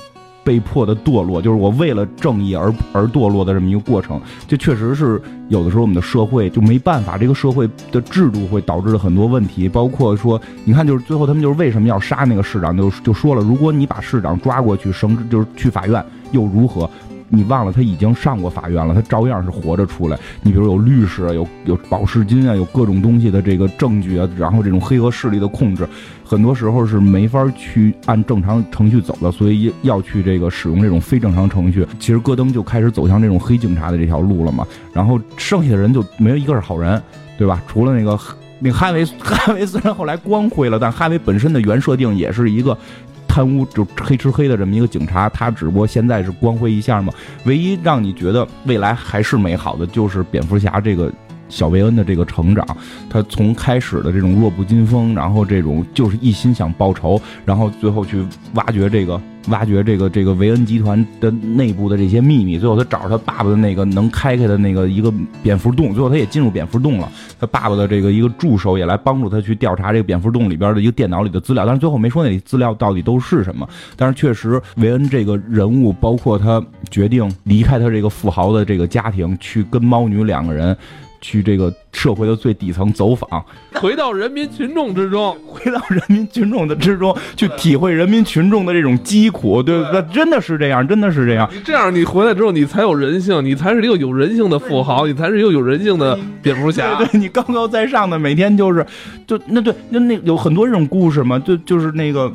被迫的堕落，就是我为了正义而而堕落的这么一个过程。这确实是有的时候我们的社会就没办法，这个社会的制度会导致了很多问题，包括说，你看，就是最后他们就是为什么要杀那个市长，就就说了，如果你把市长抓过去绳之，就是去法院又如何？你忘了他已经上过法院了，他照样是活着出来。你比如有律师啊，有有保释金啊，有各种东西的这个证据啊，然后这种黑恶势力的控制，很多时候是没法去按正常程序走的，所以要去这个使用这种非正常程序。其实戈登就开始走向这种黑警察的这条路了嘛。然后剩下的人就没有一个是好人，对吧？除了那个那个哈维，哈维虽然后来光辉了，但哈维本身的原设定也是一个。贪污就黑吃黑的这么一个警察，他只不过现在是光辉一下嘛。唯一让你觉得未来还是美好的，就是蝙蝠侠这个小维恩的这个成长。他从开始的这种弱不禁风，然后这种就是一心想报仇，然后最后去挖掘这个。挖掘这个这个维恩集团的内部的这些秘密，最后他找着他爸爸的那个能开开的那个一个蝙蝠洞，最后他也进入蝙蝠洞了。他爸爸的这个一个助手也来帮助他去调查这个蝙蝠洞里边的一个电脑里的资料，但是最后没说那里资料到底都是什么。但是确实，维恩这个人物，包括他决定离开他这个富豪的这个家庭，去跟猫女两个人。去这个社会的最底层走访，*laughs* 回到人民群众之中，回到人民群众的之中，去体会人民群众的这种疾苦，对那真的是这样，真的是这样。你这样，你回来之后，你才有人性，你才是一个有人性的富豪，你才是一个有人性的蝙蝠侠。对 *laughs* 你高高在上的，每天就是，就那对，那那有很多这种故事嘛，就就是那个。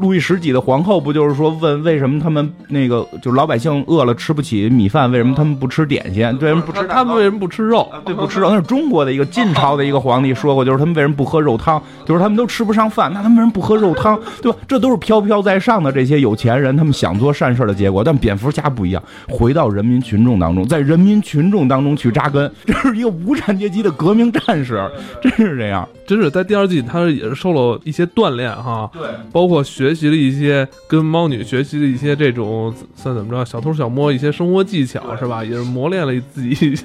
路易十几的皇后不就是说问为什么他们那个就是老百姓饿了吃不起米饭，为什么他们不吃点心？为什么不吃？他们为什么不吃肉？对，不吃肉。那是中国的一个晋朝的一个皇帝说过，就是他们为什么不喝肉汤？就是他们都吃不上饭，那他们为什么不喝肉汤？对吧？这都是飘飘在上的这些有钱人，他们想做善事的结果。但蝙蝠侠不一样，回到人民群众当中，在人民群众当中去扎根，这是一个无产阶级的革命战士，真是这样。真是在第二季，他也是受了一些锻炼哈，对，包括学学习了一些跟猫女学习的一些这种算怎么着，小偷小摸一些生活技巧是吧？也是磨练了自己。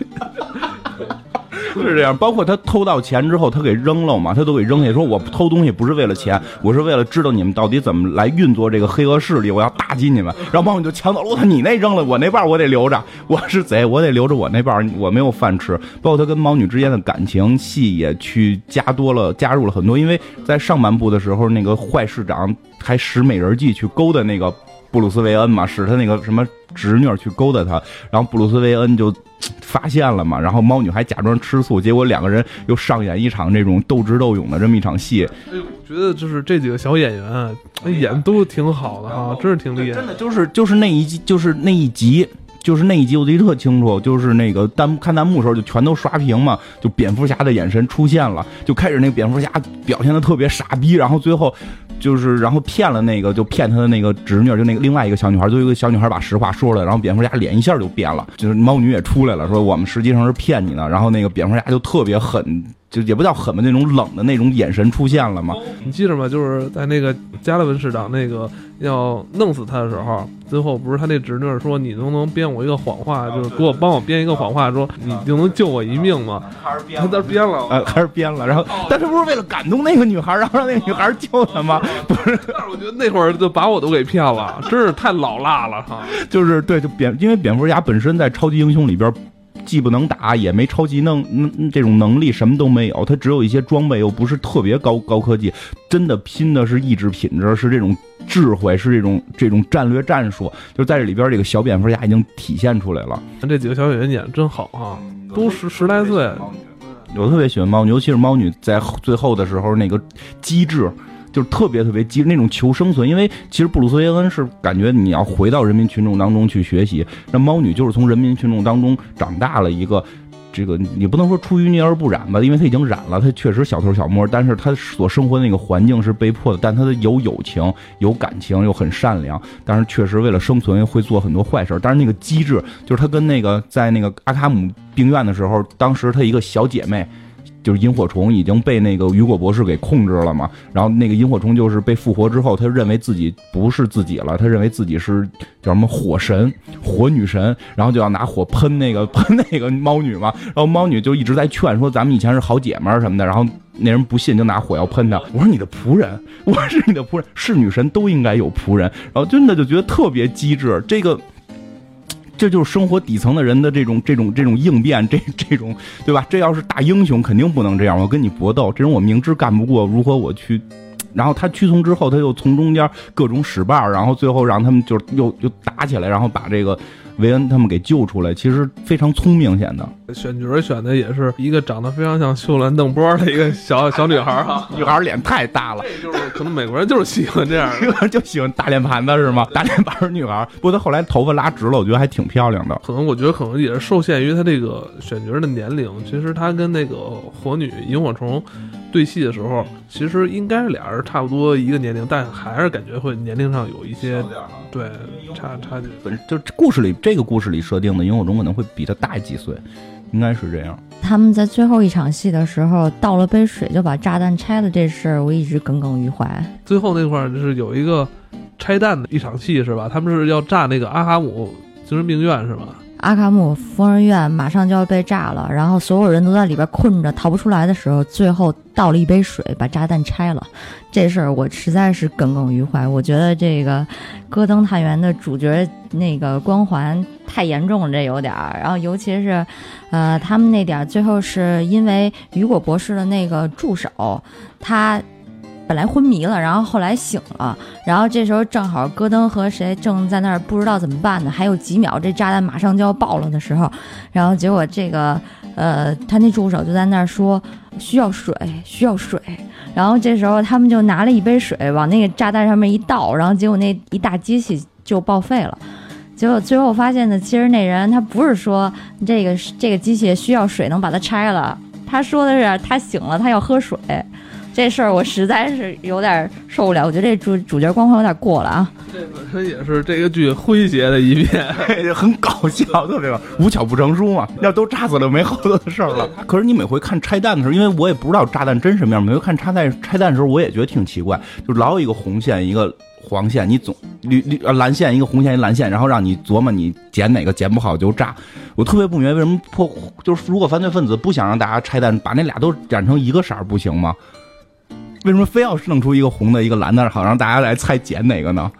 是这样，包括他偷到钱之后，他给扔了嘛，他都给扔下，说我偷东西不是为了钱，我是为了知道你们到底怎么来运作这个黑恶势力，我要打击你们。然后猫女就抢走了，我操，你那扔了，我那半我得留着，我是贼，我得留着我那半，我没有饭吃。包括他跟猫女之间的感情戏也去加多了，加入了很多，因为在上半部的时候，那个坏市长还使美人计去勾搭那个布鲁斯韦恩嘛，使他那个什么。侄女去勾搭他，然后布鲁斯韦恩就发现了嘛，然后猫女还假装吃醋，结果两个人又上演一场这种斗智斗勇的这么一场戏。哎呦，我觉得就是这几个小演员，演都挺好的哈，真是挺厉害。真的就是就是那一集，就是那一集，就是那一集，我记得特清楚，就是那个弹看弹幕的时候就全都刷屏嘛，就蝙蝠侠的眼神出现了，就开始那个蝙蝠侠表现的特别傻逼，然后最后。就是，然后骗了那个，就骗他的那个侄女，就那个另外一个小女孩，就一个小女孩把实话说了，然后蝙蝠侠脸一下就变了，就是猫女也出来了，说我们实际上是骗你的，然后那个蝙蝠侠就特别狠。就也不叫狠吧，那种冷的那种眼神出现了嘛？你记着吗？就是在那个加勒文市长那个要弄死他的时候，最后不是他那侄女说你能不能编我一个谎话，就是给我帮我编一个谎话，说你就能救我一命吗？还是编？他编了，呃，还是编了。然后，但是不是为了感动那个女孩，然后让那个女孩救他吗？不是，但是我觉得那会儿就把我都给骗了，真是太老辣了哈。就是对，就蝙，因为蝙蝠侠本身在超级英雄里边。既不能打，也没超级能能这种能力，什么都没有。他只有一些装备，又不是特别高高科技。真的拼的是意志品质，是这种智慧，是这种这种战略战术。就在这里边，这个小蝙蝠侠已经体现出来了。这几个小演员演的真好啊，都十十来岁。我特别喜欢猫女，尤其是猫女在最后的时候那个机智。就是特别特别急那种求生存，因为其实布鲁斯韦恩是感觉你要回到人民群众当中去学习，那猫女就是从人民群众当中长大了一个，这个你不能说出淤泥而不染吧，因为他已经染了，他确实小偷小摸，但是他所生活的那个环境是被迫的，但他的有友情有感情又很善良，但是确实为了生存会做很多坏事，但是那个机智就是他跟那个在那个阿卡姆病院的时候，当时他一个小姐妹。就是萤火虫已经被那个雨果博士给控制了嘛，然后那个萤火虫就是被复活之后，他认为自己不是自己了，他认为自己是叫什么火神、火女神，然后就要拿火喷那个 *laughs* 喷那个猫女嘛，然后猫女就一直在劝说咱们以前是好姐们儿什么的，然后那人不信，就拿火药喷他。我说你的仆人，我是你的仆人，是女神都应该有仆人。然后真的就觉得特别机智，这个。这就是生活底层的人的这种这种这种应变，这这种对吧？这要是大英雄，肯定不能这样。我跟你搏斗，这种我明知干不过，如何我去？然后他屈从之后，他又从中间各种使绊，然后最后让他们就又又打起来，然后把这个。维恩他们给救出来，其实非常聪明显得。选角选的也是一个长得非常像秀兰邓波的一个小小女孩哈，*laughs* 女孩脸太大了，就是可能美国人就是喜欢这样，*laughs* 就喜欢大脸盘子是吗？大脸盘女孩，不过她后来头发拉直了，我觉得还挺漂亮的。可能我觉得可能也是受限于她这个选角的年龄，其实她跟那个火女萤火虫对戏的时候，其实应该俩人差不多一个年龄，但还是感觉会年龄上有一些对差差距。本就故事里。这个故事里设定的萤火虫可能会比他大几岁，应该是这样。他们在最后一场戏的时候倒了杯水就把炸弹拆了，这事儿我一直耿耿于怀。最后那块儿就是有一个拆弹的一场戏是吧？他们是要炸那个阿哈姆精神病院是吧？阿卡姆疯人院马上就要被炸了，然后所有人都在里边困着，逃不出来的时候，最后倒了一杯水把炸弹拆了。这事儿我实在是耿耿于怀。我觉得这个戈登探员的主角那个光环太严重了，这有点儿。然后尤其是，呃，他们那点儿最后是因为雨果博士的那个助手，他。本来昏迷了，然后后来醒了，然后这时候正好戈登和谁正在那儿不知道怎么办呢？还有几秒，这炸弹马上就要爆了的时候，然后结果这个呃，他那助手就在那儿说需要水，需要水，然后这时候他们就拿了一杯水往那个炸弹上面一倒，然后结果那一大机器就报废了。结果最后发现呢，其实那人他不是说这个这个机器需要水能把它拆了，他说的是他醒了，他要喝水。这事儿我实在是有点受不了，我觉得这主主角光环有点过了啊。这本身也是这个剧诙谐的一面，*laughs* 很搞笑，特别无巧不成书嘛。要都炸死了，没好多的事儿了。*laughs* 可是你每回看拆弹的时候，因为我也不知道炸弹真什么样，每回看拆弹拆弹的时候，我也觉得挺奇怪，就老有一个红线，一个黄线，你总绿绿呃蓝线，一个红线，一蓝线，然后让你琢磨你捡哪个捡不好就炸。我特别不明白为什么破，就是如果犯罪分子不想让大家拆弹，把那俩都染成一个色儿不行吗？为什么非要弄出一个红的，一个蓝的，好让大家来猜捡哪个呢？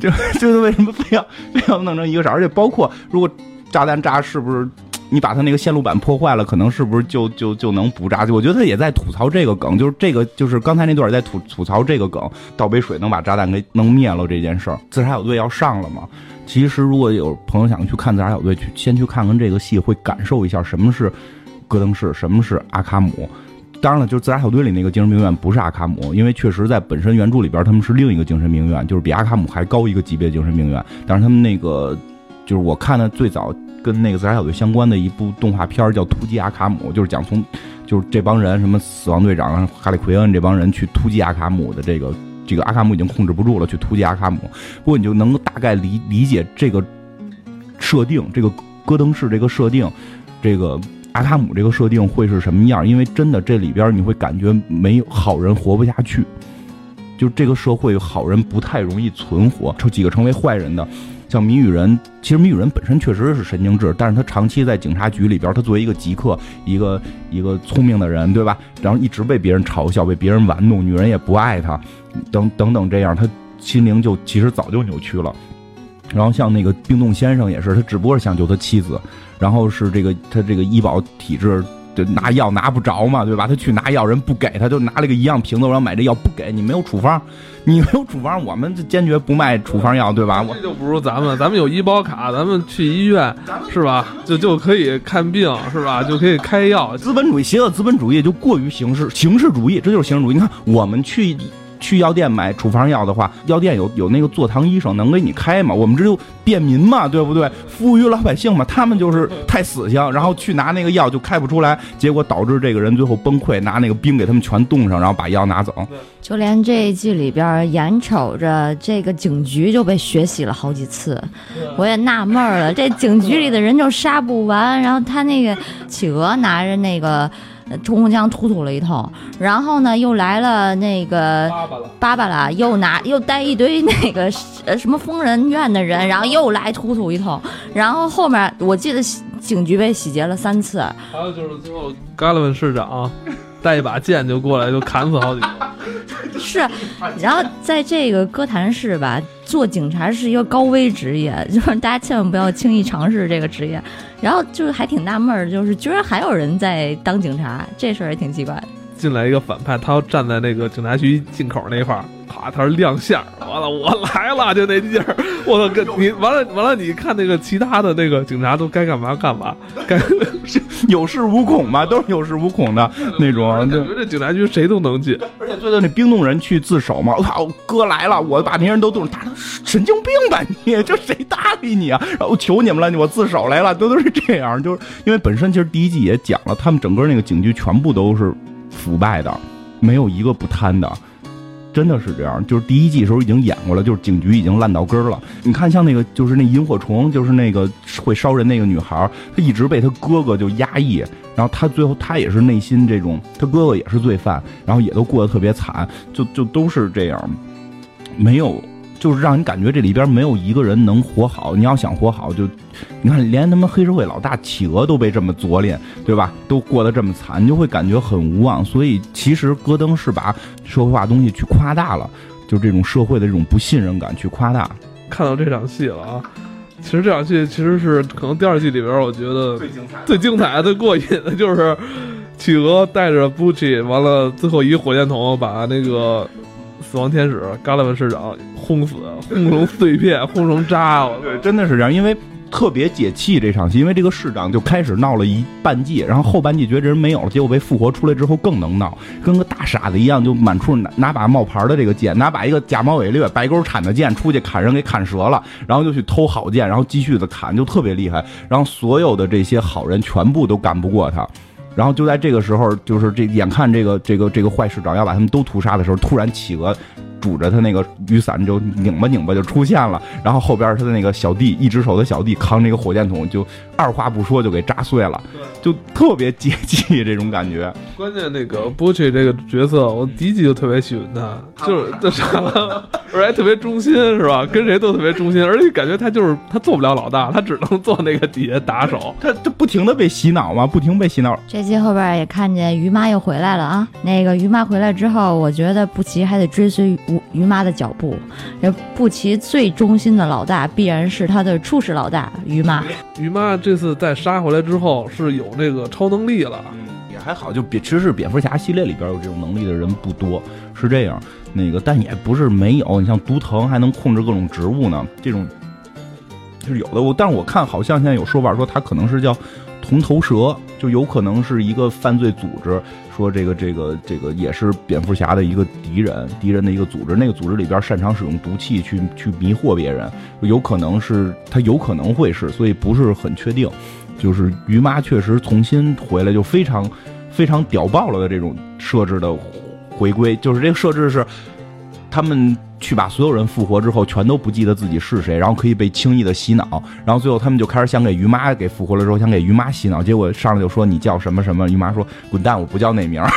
就 *laughs* 就是为什么非要非要弄成一个色？而且包括如果炸弹炸是不是你把它那个线路板破坏了，可能是不是就就就能不炸？我觉得他也在吐槽这个梗，就是这个就是刚才那段在吐吐槽这个梗，倒杯水能把炸弹给弄灭了这件事儿。自杀小队要上了嘛？其实如果有朋友想去看自杀小队，去先去看看这个戏，会感受一下什么是戈登市，什么是阿卡姆。当然了，就是自杀小队里那个精神病院不是阿卡姆，因为确实在本身原著里边他们是另一个精神病院，就是比阿卡姆还高一个级别精神病院。但是他们那个就是我看的最早跟那个自杀小队相关的一部动画片叫《突击阿卡姆》，就是讲从就是这帮人什么死亡队长哈利奎恩这帮人去突击阿卡姆的这个这个阿卡姆已经控制不住了，去突击阿卡姆。不过你就能够大概理理解这个设定，这个戈登式这个设定，这个。阿卡姆这个设定会是什么样？因为真的这里边你会感觉没有好人活不下去，就这个社会好人不太容易存活，这几个成为坏人的，像谜语人，其实谜语人本身确实是神经质，但是他长期在警察局里边，他作为一个极客，一个一个聪明的人，对吧？然后一直被别人嘲笑，被别人玩弄，女人也不爱他，等等等这样，他心灵就其实早就扭曲了。然后像那个冰冻先生也是，他只不过是想救他妻子。然后是这个他这个医保体制，就拿药拿不着嘛，对吧？他去拿药人不给，他就拿了个一样瓶子，我要买这药不给你没有处方，你没有处方，我们就坚决不卖处方药，对吧？*laughs* 这就不如咱们，咱们有医保卡，咱们去医院是吧？就就可以看病是吧？就可以开药。资本主义邪恶资本主义就过于形式形式主义，这就是形式主义。你看我们去。去药店买处方药的话，药店有有那个坐堂医生能给你开吗？我们这就便民嘛，对不对？服务于老百姓嘛，他们就是太死性，然后去拿那个药就开不出来，结果导致这个人最后崩溃，拿那个冰给他们全冻上，然后把药拿走。就连这一季里边，眼瞅着这个警局就被血洗了好几次，我也纳闷了，这警局里的人就杀不完，然后他那个企鹅拿着那个。冲锋枪突突了一通，然后呢，又来了那个芭芭拉，又拿又带一堆那个呃什么疯人院的人，然后又来突突一通，然后后面我记得警局被洗劫了三次。还有就是最后，嘎勒文市长带一把剑就过来就砍死好几个。*laughs* 是，然后在这个哥谭市吧，做警察是一个高危职业，就是大家千万不要轻易尝试这个职业。然后就是还挺纳闷儿，就是居然还有人在当警察，这事儿也挺奇怪。进来一个反派，他要站在那个警察局进口那块儿，啪，他是亮相，完了我来了，就那劲儿，我操，跟你完了完了，你看那个其他的那个警察都该干嘛干嘛，该 *laughs* 有恃无恐嘛，都是有恃无恐的那种。感觉这警察局谁都能进。而且最后那冰冻人去自首嘛，我操，哥来了，我把那些人都冻，打他神经病吧你，这谁搭理你啊？然后求你们了，我自首来了，都都是这样，就是因为本身其实第一季也讲了，他们整个那个警局全部都是腐败的，没有一个不贪的。真的是这样，就是第一季时候已经演过了，就是警局已经烂到根儿了。你看，像那个就是那萤火虫，就是那个会烧人那个女孩，她一直被她哥哥就压抑，然后她最后她也是内心这种，她哥哥也是罪犯，然后也都过得特别惨，就就都是这样，没有。就是让你感觉这里边没有一个人能活好。你要想活好，就你看，连他妈黑社会老大企鹅都被这么左脸，对吧？都过得这么惨，你就会感觉很无望。所以，其实戈登是把社会化东西去夸大了，就这种社会的这种不信任感去夸大。看到这场戏了啊！其实这场戏其实是可能第二季里边，我觉得最精彩最精彩、最过瘾的就是企鹅带着 Bucci，完了最后一个火箭筒把那个死亡天使嘎拉文市长轰死，轰成碎片，轰成渣。对，真的是这样，因为特别解气这场戏，因为这个市长就开始闹了一半季，然后后半季觉得这人没有了，结果被复活出来之后更能闹，跟个大傻子一样，就满处拿拿把冒牌的这个剑，拿把一个假冒伪劣白钩铲的剑出去砍人给砍折了，然后就去偷好剑，然后继续的砍，就特别厉害，然后所有的这些好人全部都干不过他。然后就在这个时候，就是这眼看这个这个这个坏市长要把他们都屠杀的时候，突然企鹅拄着他那个雨伞就拧吧拧吧就出现了，然后后边他的那个小弟一只手的小弟扛那个火箭筒，就二话不说就给炸碎了，就特别解气这种感觉。关键那个 Bucci 这个角色，我第一集就特别喜欢他，就是这啥，*laughs* 而且还特别忠心，是吧？跟谁都特别忠心，而且感觉他就是他做不了老大，他只能做那个底下打手。他他不停的被洗脑嘛，不停被洗脑。这期后边也看见于妈又回来了啊！那个于妈回来之后，我觉得布奇还得追随于于妈的脚步。这布奇最忠心的老大必然是他的初始老大于妈。于妈这次再杀回来之后是有那个超能力了，也还好，就别其实是蝙蝠侠系列里边有这种能力的人不多，是这样。那个但也不是没有，你像毒藤还能控制各种植物呢，这种就是有的。我但是我看好像现在有说法说他可能是叫铜头蛇，就有可能是一个犯罪组织，说这个这个这个也是蝙蝠侠的一个敌人，敌人的一个组织。那个组织里边擅长使用毒气去去迷惑别人，有可能是他有可能会是，所以不是很确定。就是于妈确实重新回来，就非常非常屌爆了的这种设置的回归，就是这个设置是他们去把所有人复活之后，全都不记得自己是谁，然后可以被轻易的洗脑，然后最后他们就开始想给于妈给复活了之后，想给于妈洗脑，结果上来就说你叫什么什么，于妈说滚蛋，我不叫那名儿，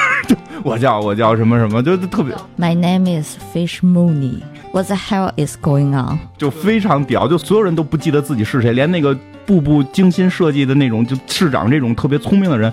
我 *laughs* 叫我叫什么什么，就就特别 My name is Fish Mooney. What the hell is going on? 就非常屌，就所有人都不记得自己是谁，连那个步步精心设计的那种就市长这种特别聪明的人。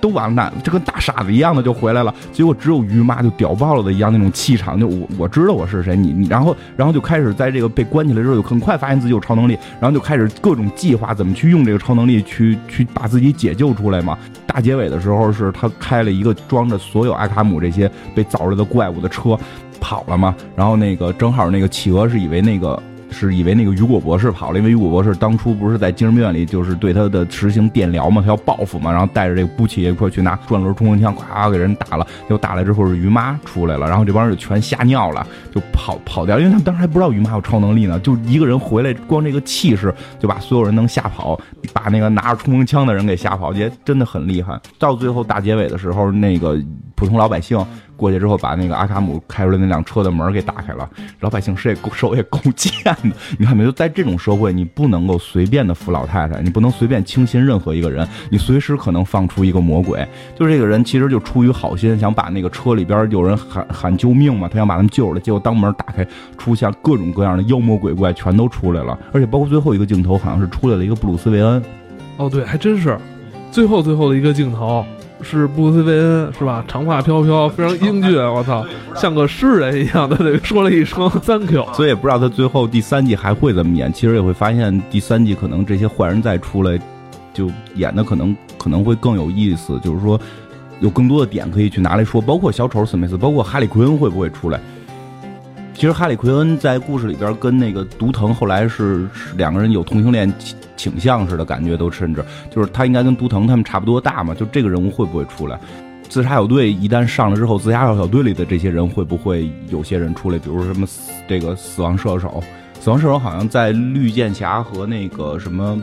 都完蛋，这跟大傻子一样的就回来了。结果只有于妈就屌爆了的一样那种气场，就我我知道我是谁，你你，*laughs* 然后然后就开始在这个被关起来之后，就很快发现自己有超能力，然后就开始各种计划怎么去用这个超能力去去把自己解救出来嘛。大结尾的时候是他开了一个装着所有阿卡姆这些被造出来的怪物的车跑了嘛，然后那个正好那个企鹅是以为那个。是以为那个雨果博士跑了，因为雨果博士当初不是在精神病院里，就是对他的实行电疗嘛，他要报复嘛，然后带着这个布奇一块去拿转轮冲锋枪，咵给人打了，结果打来之后是于妈出来了，然后这帮人就全吓尿了，就跑跑掉，因为他们当时还不知道于妈有超能力呢，就一个人回来，光这个气势就把所有人能吓跑，把那个拿着冲锋枪的人给吓跑，也真的很厉害。到最后大结尾的时候，那个普通老百姓 *laughs* 过去之后，把那个阿卡姆开出来那辆车的门给打开了，老百姓手也够手也够贱的。你看没有，在这种社会，你不能够随便的扶老太太，你不能随便轻信任何一个人，你随时可能放出一个魔鬼。就是这个人其实就出于好心，想把那个车里边有人喊喊救命嘛，他想把他们救出来，结果当门打开，出现各种各样的妖魔鬼怪全都出来了，而且包括最后一个镜头，好像是出来了一个布鲁斯韦恩。哦对，还真是，最后最后的一个镜头，是布鲁斯韦恩是吧？长发飘飘，非常英俊，我操，像个诗人一样的这说了一声 “thank you”。所以也不知道他最后第三季还会怎么演。其实也会发现第三季可能这些坏人再出来，就演的可能可能会更有意思，就是说有更多的点可以去拿来说，包括小丑史密斯，包括哈利奎恩会不会出来。其实哈利奎恩在故事里边跟那个毒藤后来是是两个人有同性恋倾向似的感觉，都甚至就是他应该跟都腾他们差不多大嘛，就这个人物会不会出来？自杀小队一旦上了之后，自杀小队里的这些人会不会有些人出来？比如说什么这个死亡射手，死亡射手好像在绿箭侠和那个什么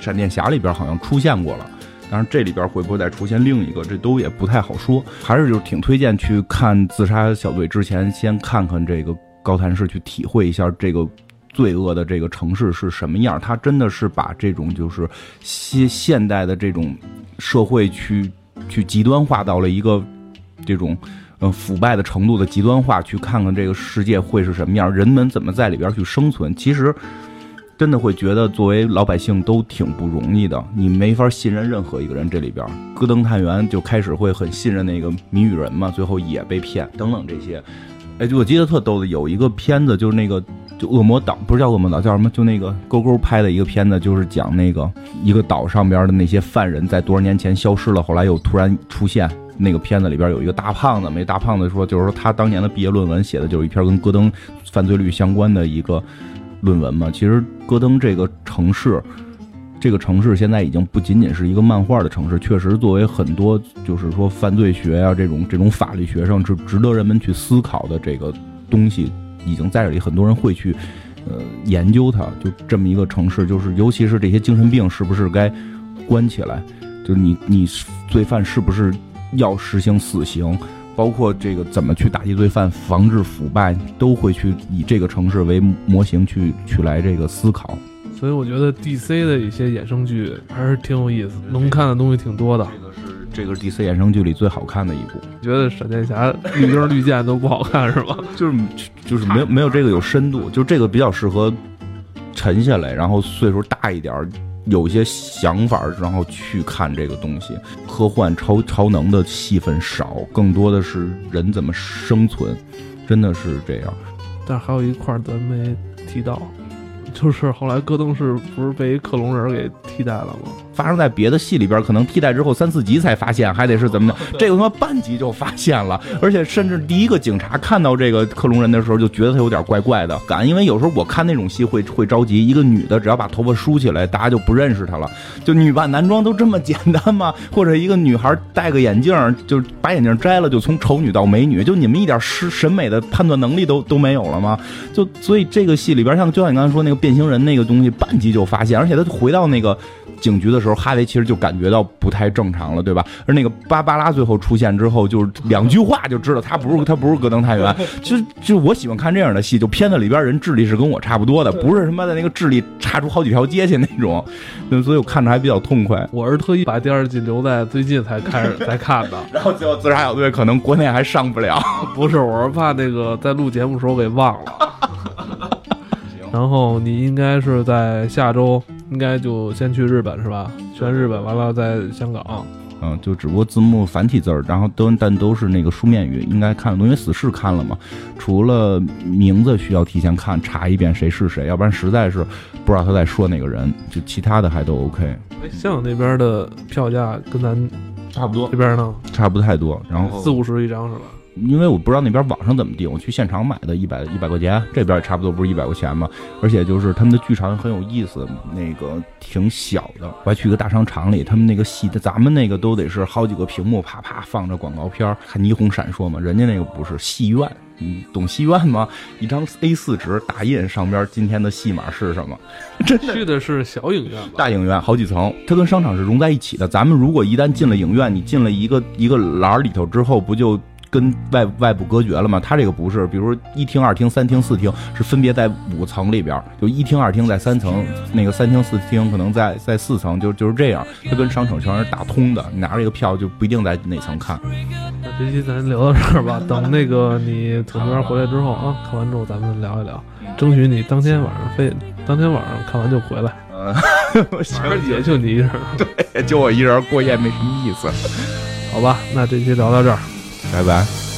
闪电侠里边好像出现过了。当然，这里边会不会再出现另一个，这都也不太好说。还是就挺推荐去看自杀小队之前，先看看这个高谭市，去体会一下这个罪恶的这个城市是什么样。它真的是把这种就是现现代的这种社会去去极端化到了一个这种呃腐败的程度的极端化，去看看这个世界会是什么样，人们怎么在里边去生存。其实。真的会觉得作为老百姓都挺不容易的，你没法信任任何一个人。这里边，戈登探员就开始会很信任那个谜语人嘛，最后也被骗，等等这些。哎，就我记得特逗的，有一个片子就是那个就恶魔岛，不是叫恶魔岛，叫什么？就那个勾勾拍的一个片子，就是讲那个一个岛上边的那些犯人在多少年前消失了，后来又突然出现。那个片子里边有一个大胖子，那大胖子说，就是说他当年的毕业论文写的就是一篇跟戈登犯罪率相关的一个。论文嘛，其实戈登这个城市，这个城市现在已经不仅仅是一个漫画的城市，确实作为很多就是说犯罪学啊这种这种法律学上值值得人们去思考的这个东西，已经在这里很多人会去呃研究它。就这么一个城市，就是尤其是这些精神病是不是该关起来，就是你你罪犯是不是要实行死刑？包括这个怎么去打击罪犯、防治腐败，都会去以这个城市为模型去去来这个思考。所以我觉得 DC 的一些衍生剧还是挺有意思，能看的东西挺多的。这个是 DC 衍生剧里最好看的一部。觉得闪电侠绿灯绿箭都不好看是吧？*laughs* 就是就是没有没有这个有深度，就这个比较适合沉下来，然后岁数大一点。有些想法，然后去看这个东西。科幻超超能的戏份少，更多的是人怎么生存，真的是这样。但还有一块咱没提到，就是后来戈登是不是被克隆人给替代了吗？发生在别的戏里边，可能替代之后三四集才发现，还得是怎么的？这个他妈半集就发现了，而且甚至第一个警察看到这个克隆人的时候，就觉得他有点怪怪的。感，因为有时候我看那种戏会会着急，一个女的只要把头发梳起来，大家就不认识她了。就女扮男装都这么简单吗？或者一个女孩戴个眼镜，就把眼镜摘了，就从丑女到美女，就你们一点审审美的判断能力都都没有了吗？就所以这个戏里边，像就像你刚才说那个变形人那个东西，半集就发现，而且他回到那个。警局的时候，哈维其实就感觉到不太正常了，对吧？而那个芭芭拉最后出现之后，就是两句话就知道他不是他不是戈登探员。*laughs* 其实，就我喜欢看这样的戏，就片子里边人智力是跟我差不多的，不是他妈的那个智力差出好几条街去那种。所以我看着还比较痛快。我是特意把第二季留在最近才开始 *laughs* 才看的，然后结果自杀小队可能国内还上不了。*laughs* 不是，我是怕那个在录节目时候给忘了。然后你应该是在下周，应该就先去日本是吧？全日本完了在香港，嗯，就只不过字幕繁体字儿，然后都但都是那个书面语，应该看得懂。因为死侍看了嘛，除了名字需要提前看查一遍谁是谁，要不然实在是不知道他在说哪个人。就其他的还都 OK。哎香港那边的票价跟咱差不多，这边呢差不太多，然后四五十一张是吧？因为我不知道那边网上怎么定，我去现场买的，一百一百块钱，这边也差不多不是一百块钱嘛。而且就是他们的剧场很有意思，那个挺小的。我还去一个大商场里，他们那个戏，咱们那个都得是好几个屏幕，啪啪放着广告片，还霓虹闪烁嘛。人家那个不是戏院，嗯，懂戏院吗？一张 A 四纸打印，上边今天的戏码是什么？*laughs* 真的去的是小影院，大影院好几层，它跟商场是融在一起的。咱们如果一旦进了影院，你进了一个一个栏里头之后，不就？跟外外部隔绝了嘛？它这个不是，比如一厅、二厅、三厅、四厅是分别在五层里边，就一厅、二厅在三层，那个三厅、四厅可能在在四层，就就是这样。它跟商场全是打通的，你拿着这个票就不一定在哪层看。那这期咱聊到这儿吧，等那个你从那边回来之后啊，看完之后咱们聊一聊，争取你当天晚上飞，当天晚上看完就回来。嗯，反正也就你一人，*laughs* 对，就我一人过夜没什么意思。好吧，那这期聊到这儿。拜拜。